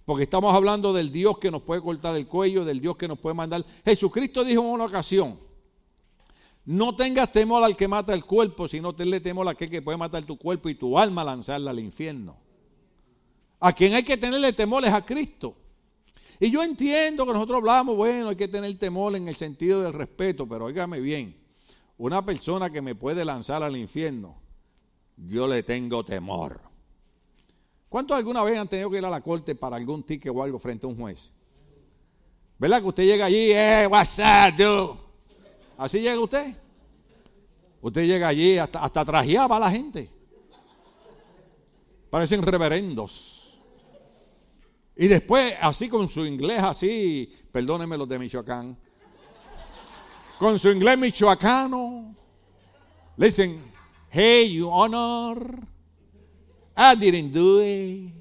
Porque estamos hablando del Dios que nos puede cortar el cuello, del Dios que nos puede mandar. Jesucristo dijo en una ocasión, no tengas temor al que mata el cuerpo, sino tenle temor a aquel que puede matar tu cuerpo y tu alma lanzarla al infierno. A quien hay que tenerle temor es a Cristo. Y yo entiendo que nosotros hablamos, bueno, hay que tener temor en el sentido del respeto, pero óigame bien, una persona que me puede lanzar al infierno, yo le tengo temor. ¿Cuántos alguna vez han tenido que ir a la corte para algún ticket o algo frente a un juez? ¿Verdad que usted llega allí, eh, what's up, dude? ¿Así llega usted? Usted llega allí, hasta, hasta trajeaba a la gente. Parecen reverendos. Y después, así con su inglés, así, perdónenme los de Michoacán, con su inglés michoacano, le dicen, hey, you honor, I didn't do it.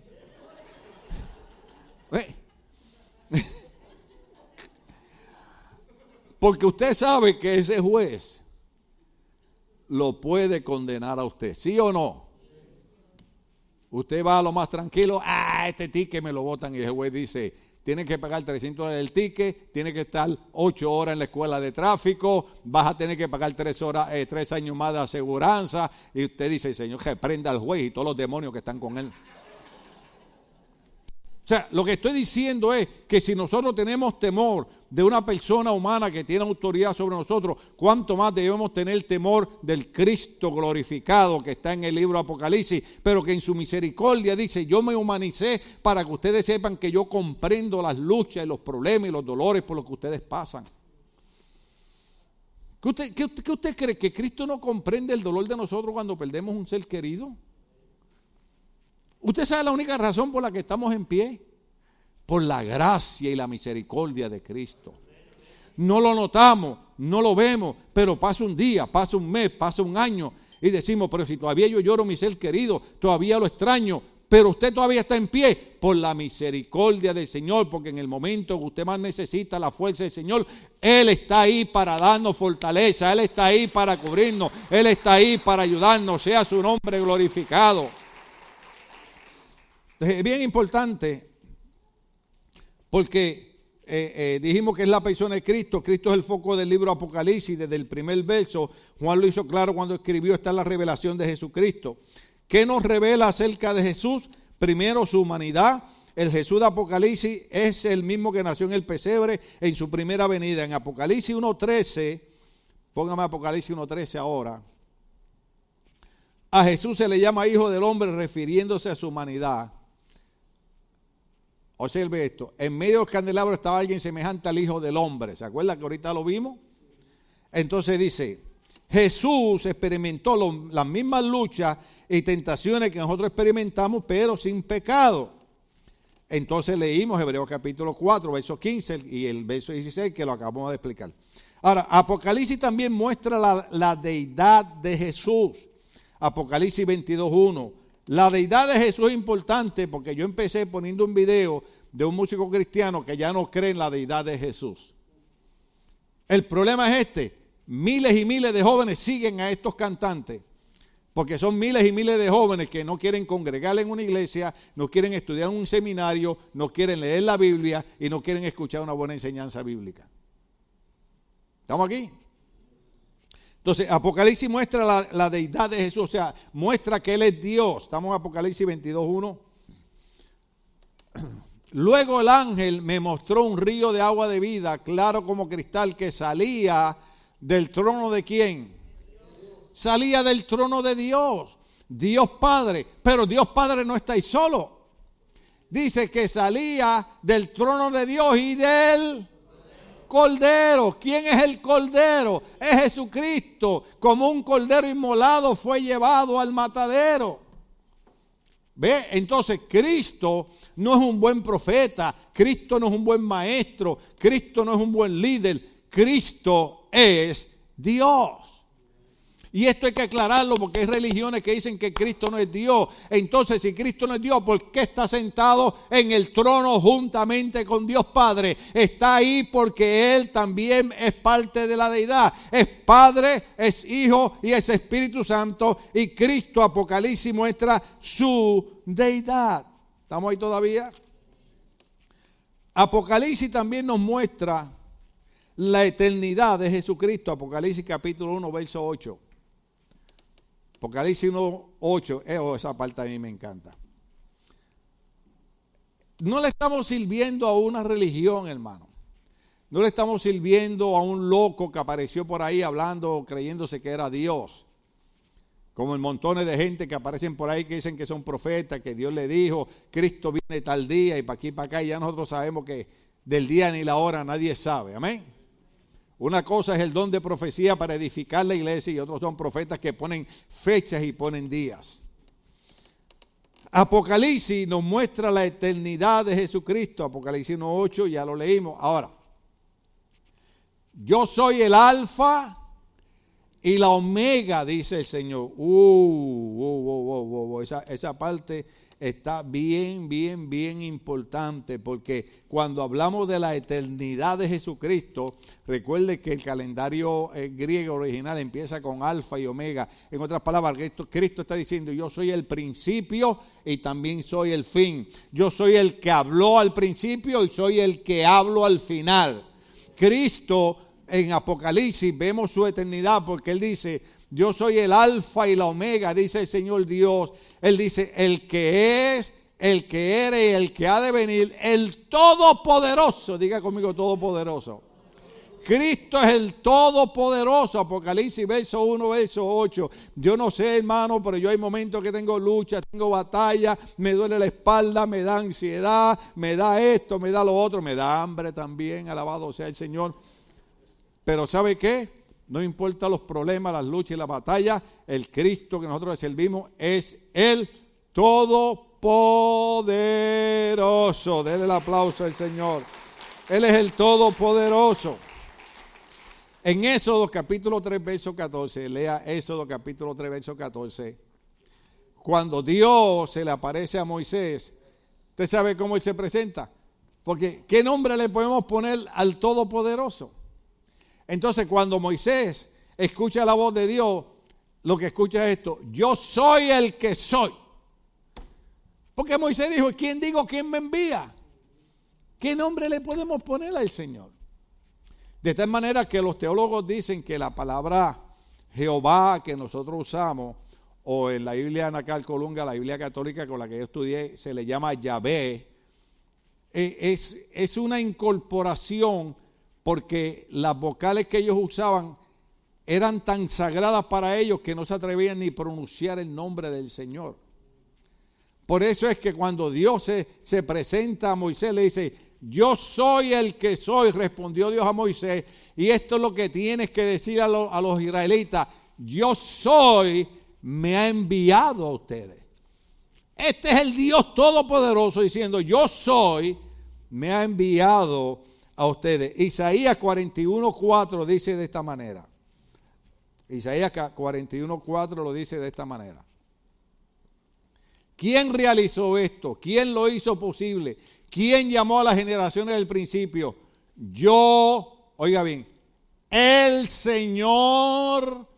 Porque usted sabe que ese juez lo puede condenar a usted, ¿sí o no? Usted va a lo más tranquilo, ah, este ticket me lo votan y el juez dice, tiene que pagar 300 dólares el ticket, tiene que estar 8 horas en la escuela de tráfico, vas a tener que pagar 3, horas, eh, 3 años más de aseguranza y usted dice, Señor, que prenda al juez y todos los demonios que están con él. O sea, lo que estoy diciendo es que si nosotros tenemos temor de una persona humana que tiene autoridad sobre nosotros, cuánto más debemos tener temor del Cristo glorificado que está en el libro Apocalipsis, pero que en su misericordia dice, yo me humanicé para que ustedes sepan que yo comprendo las luchas y los problemas y los dolores por los que ustedes pasan. ¿Qué usted, qué usted- qué usted cree? ¿Que Cristo no comprende el dolor de nosotros cuando perdemos un ser querido? Usted sabe la única razón por la que estamos en pie. Por la gracia y la misericordia de Cristo. No lo notamos, no lo vemos, pero pasa un día, pasa un mes, pasa un año y decimos, pero si todavía yo lloro mi ser querido, todavía lo extraño, pero usted todavía está en pie por la misericordia del Señor, porque en el momento que usted más necesita la fuerza del Señor, Él está ahí para darnos fortaleza, Él está ahí para cubrirnos, Él está ahí para ayudarnos, sea su nombre glorificado. Es bien importante porque eh, eh, dijimos que es la persona de Cristo. Cristo es el foco del libro Apocalipsis. Desde el primer verso, Juan lo hizo claro cuando escribió, está la revelación de Jesucristo. ¿Qué nos revela acerca de Jesús? Primero, su humanidad. El Jesús de Apocalipsis es el mismo que nació en el pesebre en su primera venida. En Apocalipsis 1.13, póngame Apocalipsis 1.13 ahora. A Jesús se le llama hijo del hombre refiriéndose a su humanidad. Observe esto. En medio del candelabro estaba alguien semejante al Hijo del Hombre. ¿Se acuerda que ahorita lo vimos? Entonces dice, Jesús experimentó las mismas luchas y tentaciones que nosotros experimentamos, pero sin pecado. Entonces leímos Hebreos capítulo 4, verso 15 y el verso 16 que lo acabamos de explicar. Ahora, Apocalipsis también muestra la, la deidad de Jesús. Apocalipsis 22.1. La deidad de Jesús es importante porque yo empecé poniendo un video de un músico cristiano que ya no cree en la deidad de Jesús. El problema es este, miles y miles de jóvenes siguen a estos cantantes, porque son miles y miles de jóvenes que no quieren congregar en una iglesia, no quieren estudiar en un seminario, no quieren leer la Biblia y no quieren escuchar una buena enseñanza bíblica. ¿Estamos aquí? Entonces, Apocalipsis muestra la, la deidad de Jesús, o sea, muestra que Él es Dios. Estamos en Apocalipsis 22.1. Luego el ángel me mostró un río de agua de vida, claro como cristal, que salía del trono de quién? Salía del trono de Dios, Dios Padre. Pero Dios Padre no está ahí solo. Dice que salía del trono de Dios y del Cordero. ¿Quién es el Cordero? Es Jesucristo. Como un Cordero inmolado fue llevado al matadero. ¿Ve? Entonces Cristo no es un buen profeta, Cristo no es un buen maestro, Cristo no es un buen líder, Cristo es Dios. Y esto hay que aclararlo porque hay religiones que dicen que Cristo no es Dios. Entonces, si Cristo no es Dios, ¿por qué está sentado en el trono juntamente con Dios Padre? Está ahí porque Él también es parte de la deidad. Es Padre, es Hijo y es Espíritu Santo. Y Cristo, Apocalipsis, muestra su deidad. ¿Estamos ahí todavía? Apocalipsis también nos muestra la eternidad de Jesucristo. Apocalipsis capítulo 1, verso 8. Apocalipsis 1, 8. Eh, oh, esa parte a mí me encanta. No le estamos sirviendo a una religión, hermano. No le estamos sirviendo a un loco que apareció por ahí hablando, creyéndose que era Dios. Como el montones de gente que aparecen por ahí que dicen que son profetas, que Dios le dijo, Cristo viene tal día y para aquí para acá, y ya nosotros sabemos que del día ni la hora nadie sabe. Amén. Una cosa es el don de profecía para edificar la iglesia y otros son profetas que ponen fechas y ponen días. Apocalipsis nos muestra la eternidad de Jesucristo. Apocalipsis 1.8, ya lo leímos. Ahora, yo soy el alfa y la omega, dice el Señor. Uh, uh, uh, uh, uh, esa, esa parte está bien, bien, bien importante, porque cuando hablamos de la eternidad de Jesucristo, recuerde que el calendario eh, griego original empieza con alfa y omega. En otras palabras, Cristo, Cristo está diciendo, yo soy el principio y también soy el fin. Yo soy el que habló al principio y soy el que hablo al final. Cristo en Apocalipsis vemos su eternidad porque él dice, yo soy el alfa y la omega, dice el Señor Dios. Él dice, el que es, el que era y el que ha de venir, el todopoderoso. Diga conmigo, todopoderoso. Cristo es el todopoderoso. Apocalipsis, verso 1, verso 8. Yo no sé, hermano, pero yo hay momentos que tengo lucha, tengo batalla, me duele la espalda, me da ansiedad, me da esto, me da lo otro, me da hambre también. Alabado sea el Señor. Pero ¿sabe qué? No importa los problemas, las luchas y las batallas, el Cristo que nosotros le servimos es el Todopoderoso. Denle el aplauso al Señor. Él es el Todopoderoso. En Éxodo capítulo 3, verso 14, lea Éxodo capítulo 3, verso 14. Cuando Dios se le aparece a Moisés, ¿usted sabe cómo él se presenta? Porque ¿qué nombre le podemos poner al Todopoderoso? Entonces cuando Moisés escucha la voz de Dios, lo que escucha es esto, yo soy el que soy. Porque Moisés dijo, ¿quién digo quién me envía? ¿Qué nombre le podemos poner al Señor? De tal manera que los teólogos dicen que la palabra Jehová que nosotros usamos, o en la Biblia Anacal Colunga, la Biblia católica con la que yo estudié, se le llama Yahvé, eh, es, es una incorporación porque las vocales que ellos usaban eran tan sagradas para ellos que no se atrevían ni a pronunciar el nombre del Señor. Por eso es que cuando Dios se, se, presenta a Moisés, le dice, yo soy el que soy, respondió Dios a Moisés, y esto es lo que tienes que decir a, a los israelitas, yo soy, me ha enviado a ustedes. Este es el Dios Todopoderoso diciendo, yo soy, me ha enviado a ustedes. Isaías 41.4 dice de esta manera. Isaías 41.4 lo dice de esta manera. ¿Quién realizó esto? ¿Quién lo hizo posible? ¿Quién llamó a las generaciones del principio? Yo, oiga bien, el Señor,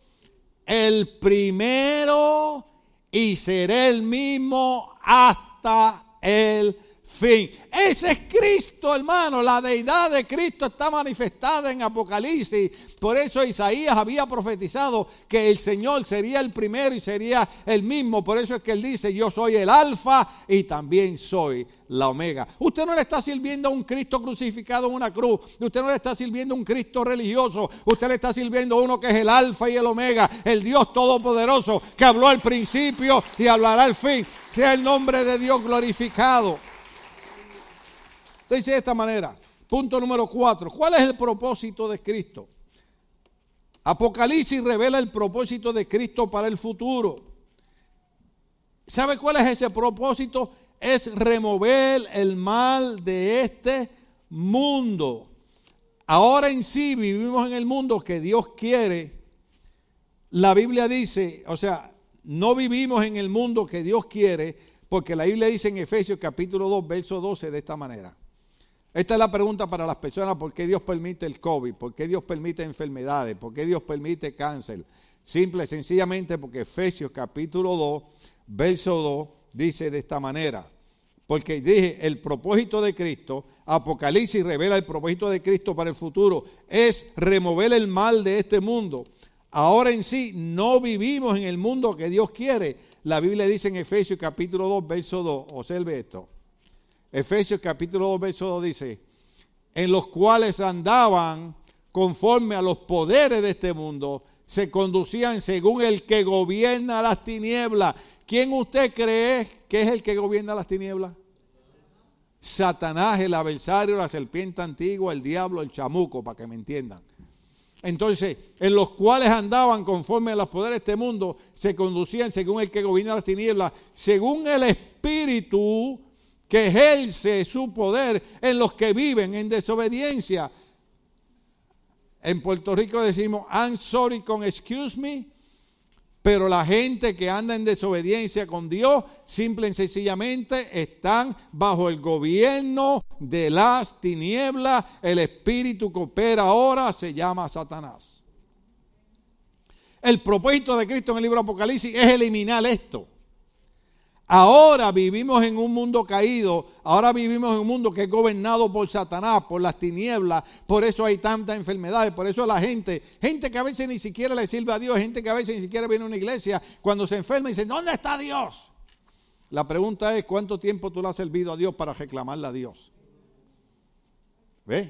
el primero, y seré el mismo hasta el fin. Ese es Cristo, hermano. La deidad de Cristo está manifestada en Apocalipsis. Por eso Isaías había profetizado que el Señor sería el primero y sería el mismo. Por eso es que él dice, yo soy el alfa y también soy la omega. Usted no le está sirviendo a un Cristo crucificado en una cruz. Usted no le está sirviendo a un Cristo religioso. Usted le está sirviendo a uno que es el alfa y el omega. El Dios todopoderoso que habló al principio y hablará al fin. Sea el nombre de Dios glorificado. Dice de esta manera, punto número cuatro, ¿cuál es el propósito de Cristo? Apocalipsis revela el propósito de Cristo para el futuro. ¿Sabe cuál es ese propósito? Es remover el mal de este mundo. Ahora en sí vivimos en el mundo que Dios quiere. La Biblia dice, o sea, no vivimos en el mundo que Dios quiere, porque la Biblia dice en Efesios capítulo 2, verso 12 de esta manera. Esta es la pregunta para las personas, ¿por qué Dios permite el COVID? ¿Por qué Dios permite enfermedades? ¿Por qué Dios permite cáncer? Simple, sencillamente porque Efesios capítulo 2, verso 2, dice de esta manera. Porque dije, el propósito de Cristo, Apocalipsis revela el propósito de Cristo para el futuro, es remover el mal de este mundo. Ahora en sí no vivimos en el mundo que Dios quiere. La Biblia dice en Efesios capítulo 2, verso 2, observe esto. Efesios capítulo 2, verso 2 dice, en los cuales andaban conforme a los poderes de este mundo, se conducían según el que gobierna las tinieblas. ¿Quién usted cree que es el que gobierna las tinieblas? Satanás, el adversario, la serpiente antigua, el diablo, el chamuco, para que me entiendan. Entonces, en los cuales andaban conforme a los poderes de este mundo, se conducían según el que gobierna las tinieblas, según el espíritu que ejerce su poder en los que viven en desobediencia. En Puerto Rico decimos, I'm sorry con excuse me, pero la gente que anda en desobediencia con Dios, simple y sencillamente están bajo el gobierno de las tinieblas. El espíritu que opera ahora se llama Satanás. El propósito de Cristo en el libro Apocalipsis es eliminar esto. Ahora vivimos en un mundo caído, ahora vivimos en un mundo que es gobernado por Satanás, por las tinieblas, por eso hay tantas enfermedades, por eso la gente, gente que a veces ni siquiera le sirve a Dios, gente que a veces ni siquiera viene a una iglesia, cuando se enferma dice, ¿dónde está Dios? La pregunta es, ¿cuánto tiempo tú le has servido a Dios para reclamarle a Dios? ¿Ves?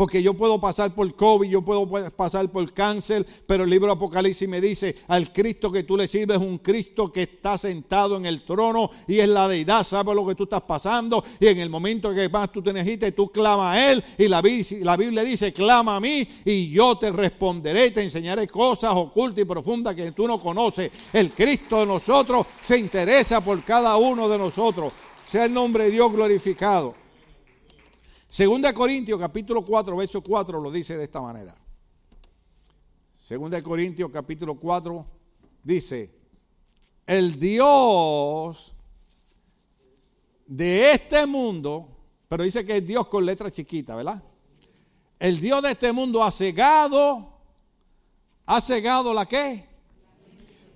Porque yo puedo pasar por COVID, yo puedo pasar por cáncer, pero el libro Apocalipsis me dice, al Cristo que tú le sirves es un Cristo que está sentado en el trono y es la deidad, sabe lo que tú estás pasando y en el momento que más tú te necesites, tú clama a Él y la, la Biblia dice, clama a mí y yo te responderé, te enseñaré cosas ocultas y profundas que tú no conoces. El Cristo de nosotros se interesa por cada uno de nosotros. Sea el nombre de Dios glorificado. Segunda Corintios capítulo 4, verso 4 lo dice de esta manera. Segunda de Corintios capítulo 4 dice, el Dios de este mundo, pero dice que es Dios con letra chiquita, ¿verdad? El Dios de este mundo ha cegado, ha cegado la qué?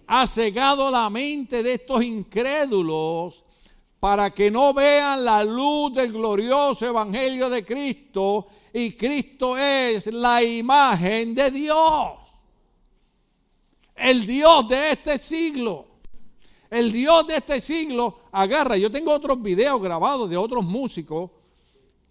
Ha cegado la mente de estos incrédulos para que no vean la luz del glorioso evangelio de Cristo y Cristo es la imagen de Dios. El Dios de este siglo. El Dios de este siglo agarra. Yo tengo otros videos grabados de otros músicos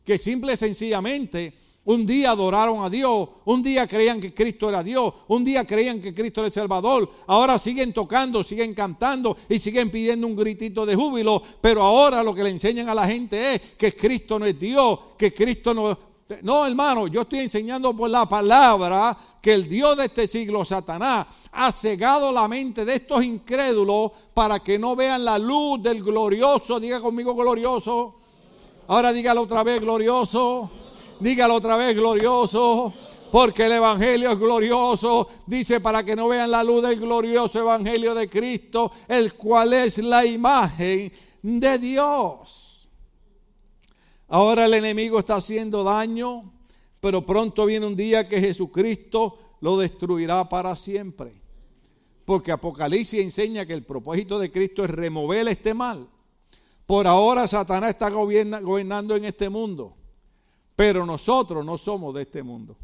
que simple y sencillamente un día adoraron a Dios, un día creían que Cristo era Dios, un día creían que Cristo era el Salvador, ahora siguen tocando, siguen cantando y siguen pidiendo un gritito de júbilo, pero ahora lo que le enseñan a la gente es que Cristo no es Dios, que Cristo no... No, hermano, yo estoy enseñando por la palabra que el Dios de este siglo, Satanás, ha cegado la mente de estos incrédulos para que no vean la luz del glorioso, diga conmigo glorioso, ahora dígalo otra vez glorioso Dígalo otra vez, glorioso. Porque el Evangelio es glorioso. Dice para que no vean la luz del glorioso Evangelio de Cristo, el cual es la imagen de Dios. Ahora el enemigo está haciendo daño, pero pronto viene un día que Jesucristo lo destruirá para siempre. Porque Apocalipsis enseña que el propósito de Cristo es remover este mal. Por ahora Satanás está gobernando en este mundo, pero nosotros no somos de este mundo.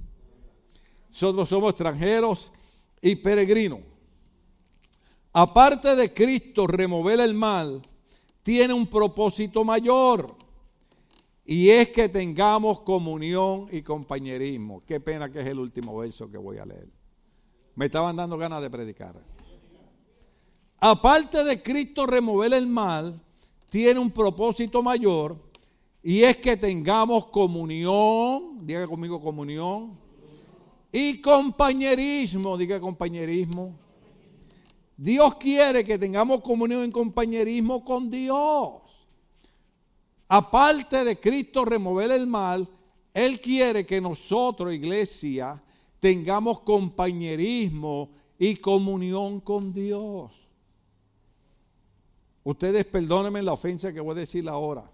Nosotros somos extranjeros y peregrinos. Aparte de Cristo remover el mal, tiene un propósito mayor. Y es que tengamos comunión y compañerismo. Qué pena que es el último verso que voy a leer. Me estaban dando ganas de predicar. Aparte de Cristo remover el mal, tiene un propósito mayor. Y es que tengamos comunión, diga conmigo comunión, y compañerismo, diga compañerismo. Dios quiere que tengamos comunión y compañerismo con Dios. Aparte de Cristo remover el mal, Él quiere que nosotros, iglesia, tengamos compañerismo y comunión con Dios. Ustedes perdónenme la ofensa que voy a decir ahora.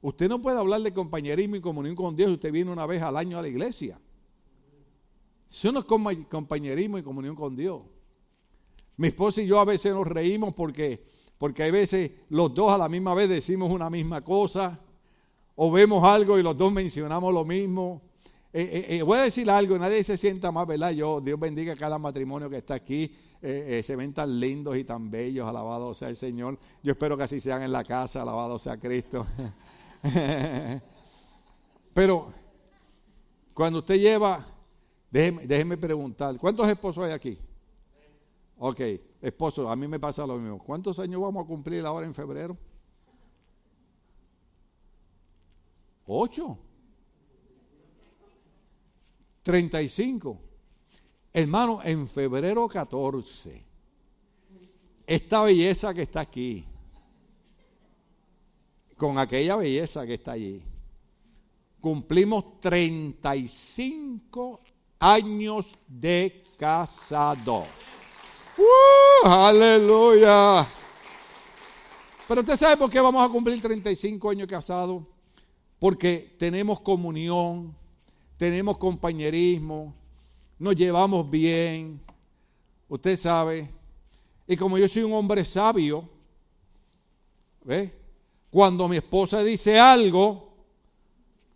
Usted no puede hablar de compañerismo y comunión con Dios si usted viene una vez al año a la iglesia. Eso no es compa- compañerismo y comunión con Dios. Mi esposa y yo a veces nos reímos porque, porque hay veces los dos a la misma vez decimos una misma cosa o vemos algo y los dos mencionamos lo mismo. Eh, eh, eh, voy a decir algo, nadie se sienta más, ¿verdad? Dios bendiga a cada matrimonio que está aquí. se ven tan lindos y tan bellos, alabado sea el Señor. Yo espero que así sean en la casa, alabado sea Cristo. Pero cuando usted lleva, déjeme, déjeme preguntar, ¿cuántos esposos hay aquí? Ok, esposo, a mí me pasa lo mismo. ¿Cuántos años vamos a cumplir ahora en febrero? Ocho. Treinta y cinco. Hermano, en febrero 14, esta belleza que está aquí, con aquella belleza que está allí, cumplimos 35 años de casado. ¡Uh! ¡Aleluya! Pero usted sabe por qué vamos a cumplir 35 años casados. Porque tenemos comunión, tenemos compañerismo, nos llevamos bien. Usted sabe. Y como yo soy un hombre sabio, ¿ve? Cuando mi esposa dice algo,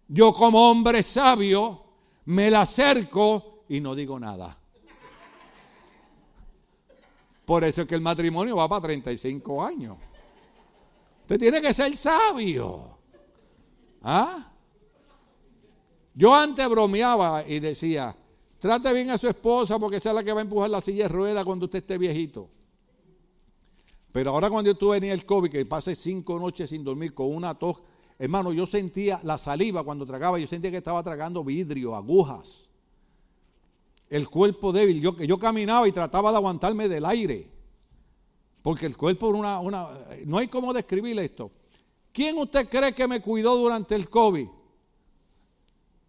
yo como hombre sabio me la acerco y no digo nada. Por eso es que el matrimonio va para 35 años. Usted tiene que ser sabio. ¿Ah? Yo antes bromeaba y decía, trate bien a su esposa porque es la que va a empujar la silla de ruedas cuando usted esté viejito. Pero ahora cuando yo tuve venía el COVID, que pasé cinco noches sin dormir con una tos, hermano, yo sentía la saliva cuando tragaba, yo sentía que estaba tragando vidrio, agujas. El cuerpo débil, yo, yo caminaba y trataba de aguantarme del aire. Porque el cuerpo una, una, no hay cómo describir esto. ¿Quién usted cree que me cuidó durante el COVID?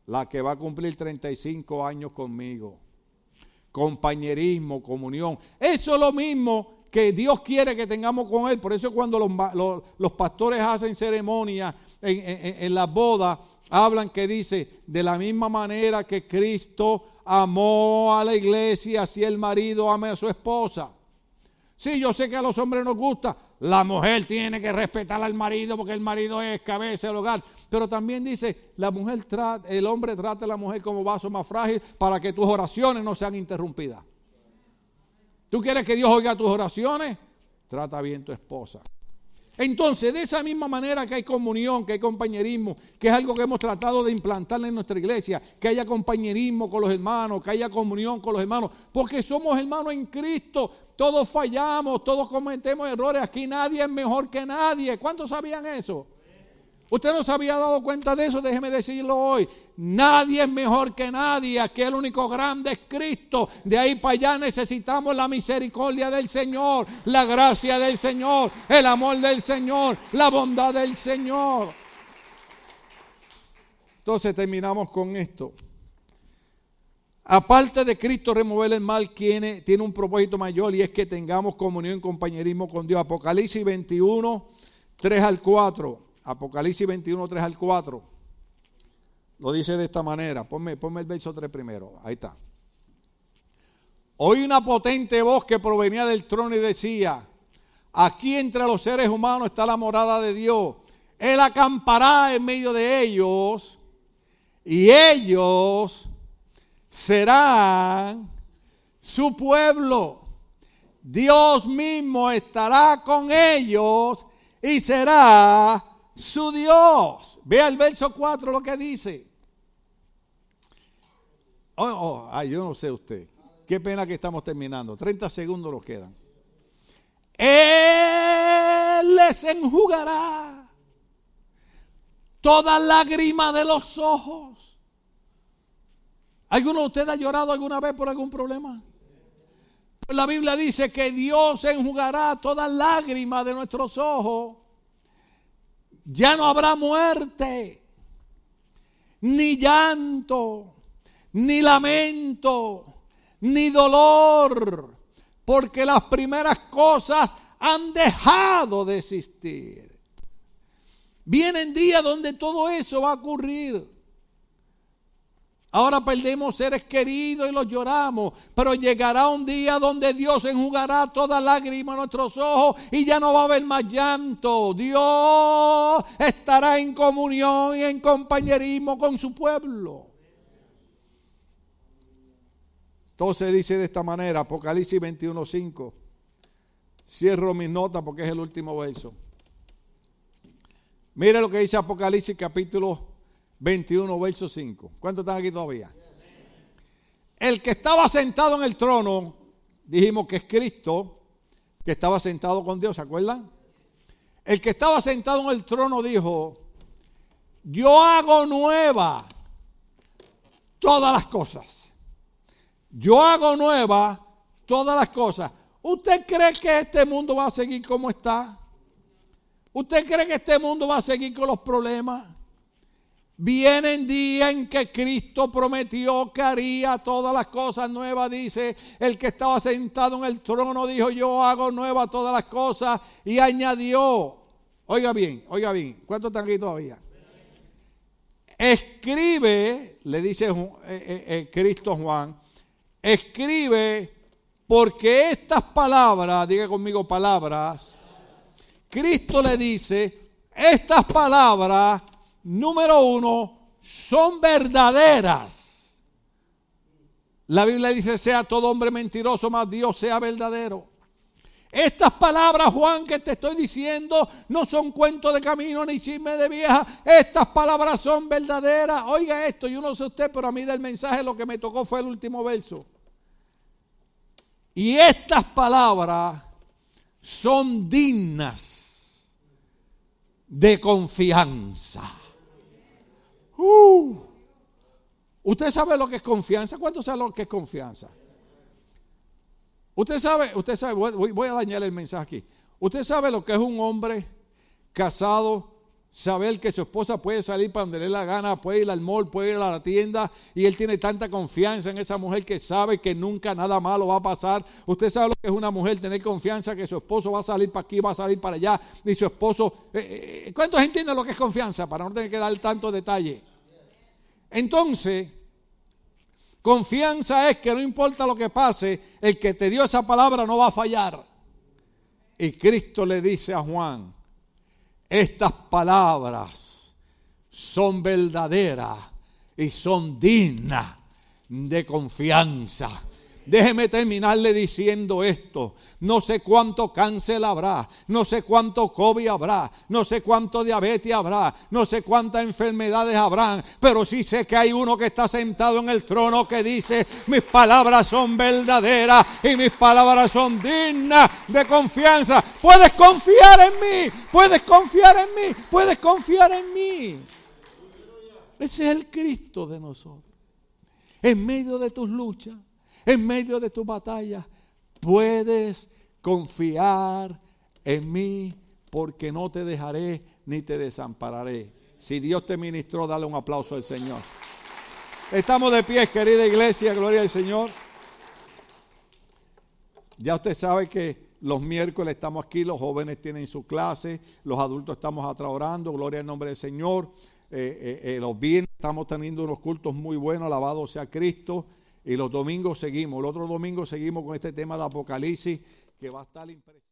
La que va a cumplir 35 años conmigo. Compañerismo, comunión. Eso es lo mismo que Dios quiere que tengamos con Él. Por eso cuando los, pastores hacen ceremonia en, en- en las bodas, hablan que dice, de la misma manera que Cristo amó a la iglesia, así el marido ame a su esposa. Sí, yo sé que a los hombres nos gusta. La mujer tiene que respetar al marido porque el marido es cabeza del hogar. Pero también dice, la mujer trata, el hombre trata a la mujer como vaso más frágil para que tus oraciones no sean interrumpidas. ¿Tú quieres que Dios oiga tus oraciones? Trata bien tu esposa. Entonces, de esa misma manera que hay comunión, que hay compañerismo, que es algo que hemos tratado de implantar en nuestra iglesia, que haya compañerismo con los hermanos, que haya comunión con los hermanos, porque somos hermanos en Cristo, todos fallamos, todos cometemos errores, aquí nadie es mejor que nadie. ¿Cuántos sabían eso? Usted no se había dado cuenta de eso, déjeme decirlo hoy. Nadie es mejor que nadie, aquí el único grande es Cristo. De ahí para allá necesitamos la misericordia del Señor, la gracia del Señor, el amor del Señor, la bondad del Señor. Entonces terminamos con esto. Aparte de Cristo remover el mal, tiene, tiene un propósito mayor y es que tengamos comunión y compañerismo con Dios. Apocalipsis 21, 3 al 4. Apocalipsis 21, 3 al 4. lo dice de esta manera. Ponme, el verso 3 primero. Ahí está. Oí una potente voz que provenía del trono y decía, aquí entre los seres humanos está la morada de Dios. Él acampará en medio de ellos y ellos serán su pueblo. Dios mismo estará con ellos y será su Dios. Vea el verso 4 lo que dice. Oh, oh, ay, yo no sé usted. Qué pena que estamos terminando. 30 segundos nos quedan. Él les enjugará toda lágrima de los ojos. ¿Alguno de ustedes ha llorado alguna vez por algún problema? La Biblia dice que Dios enjugará toda lágrima de nuestros ojos. Ya no habrá muerte, ni llanto, ni lamento, ni dolor, porque las primeras cosas han dejado de existir. Vienen días donde todo eso va a ocurrir. Ahora perdemos seres queridos y los lloramos, pero llegará un día donde Dios enjugará toda lágrima a nuestros ojos y ya no va a haber más llanto. Dios estará en comunión y en compañerismo con su pueblo. Entonces dice de esta manera, Apocalipsis 21:5. Cierro mis notas porque es el último verso. Mire lo que dice Apocalipsis capítulo 21, verso 5. ¿Cuántos están aquí todavía? El que estaba sentado en el trono, dijimos que es Cristo, que estaba sentado con Dios, ¿se acuerdan? El que estaba sentado en el trono dijo, yo hago nueva todas las cosas. Yo hago nueva todas las cosas. ¿Usted cree que este mundo va a seguir como está? ¿Usted cree que este mundo va a seguir con los problemas? Vienen días en que Cristo prometió que haría todas las cosas nuevas, dice el que estaba sentado en el trono, dijo yo hago nuevas todas las cosas y añadió, oiga bien, oiga bien, ¿cuántos están aquí todavía? Escribe, le dice eh, eh, eh, Cristo Juan, escribe porque estas palabras, diga conmigo palabras, Cristo le dice, estas palabras número uno, son verdaderas. La Biblia dice, sea todo hombre mentiroso, más Dios sea verdadero. Estas palabras, Juan, que te estoy diciendo, no son cuentos de camino ni chisme de vieja. Estas palabras son verdaderas. Oiga esto, yo no sé usted, pero a mí del mensaje lo que me tocó fue el último verso. Y estas palabras son dignas de confianza. Uh. ¿Usted sabe lo que es confianza? ¿Cuánto sabe lo que es confianza? Usted sabe, usted sabe, voy, voy a dañar el mensaje aquí. Usted sabe lo que es un hombre casado, saber que su esposa puede salir para donde le dé la gana, puede ir al mall, puede ir a la tienda, y él tiene tanta confianza en esa mujer que sabe que nunca nada malo va a pasar. Usted sabe lo que es una mujer tener confianza que su esposo va a salir para aquí, va a salir para allá, y su esposo. Eh, eh, ¿Cuántos entienden lo que es confianza? Para no tener que dar tanto detalle. Entonces, confianza es que no importa lo que pase, el que te dio esa palabra no va a fallar. Y Cristo le dice a Juan, estas palabras son verdaderas y son dignas de confianza. Déjeme terminarle diciendo esto. No sé cuánto cáncer habrá, no sé cuánto COVID habrá, no sé cuánto diabetes habrá, no sé cuántas enfermedades habrán, pero sí sé que hay uno que está sentado en el trono que dice, mis palabras son verdaderas y mis palabras son dignas de confianza. Puedes confiar en mí, puedes confiar en mí, puedes confiar en mí. Ese es el Cristo de nosotros. En medio de tus luchas en medio de tu batalla, puedes confiar en mí porque no te dejaré ni te desampararé. Si Dios te ministró, dale un aplauso al Señor. Estamos de pie, querida iglesia, gloria al Señor. Ya usted sabe que los miércoles estamos aquí, los jóvenes tienen su clase, los adultos estamos atrás orando, gloria al nombre del Señor. eh, eh, eh, los viernes estamos teniendo unos cultos muy buenos, alabado sea Cristo. Y los domingos seguimos. El otro domingo seguimos con este tema de Apocalipsis que va a estar impresionante.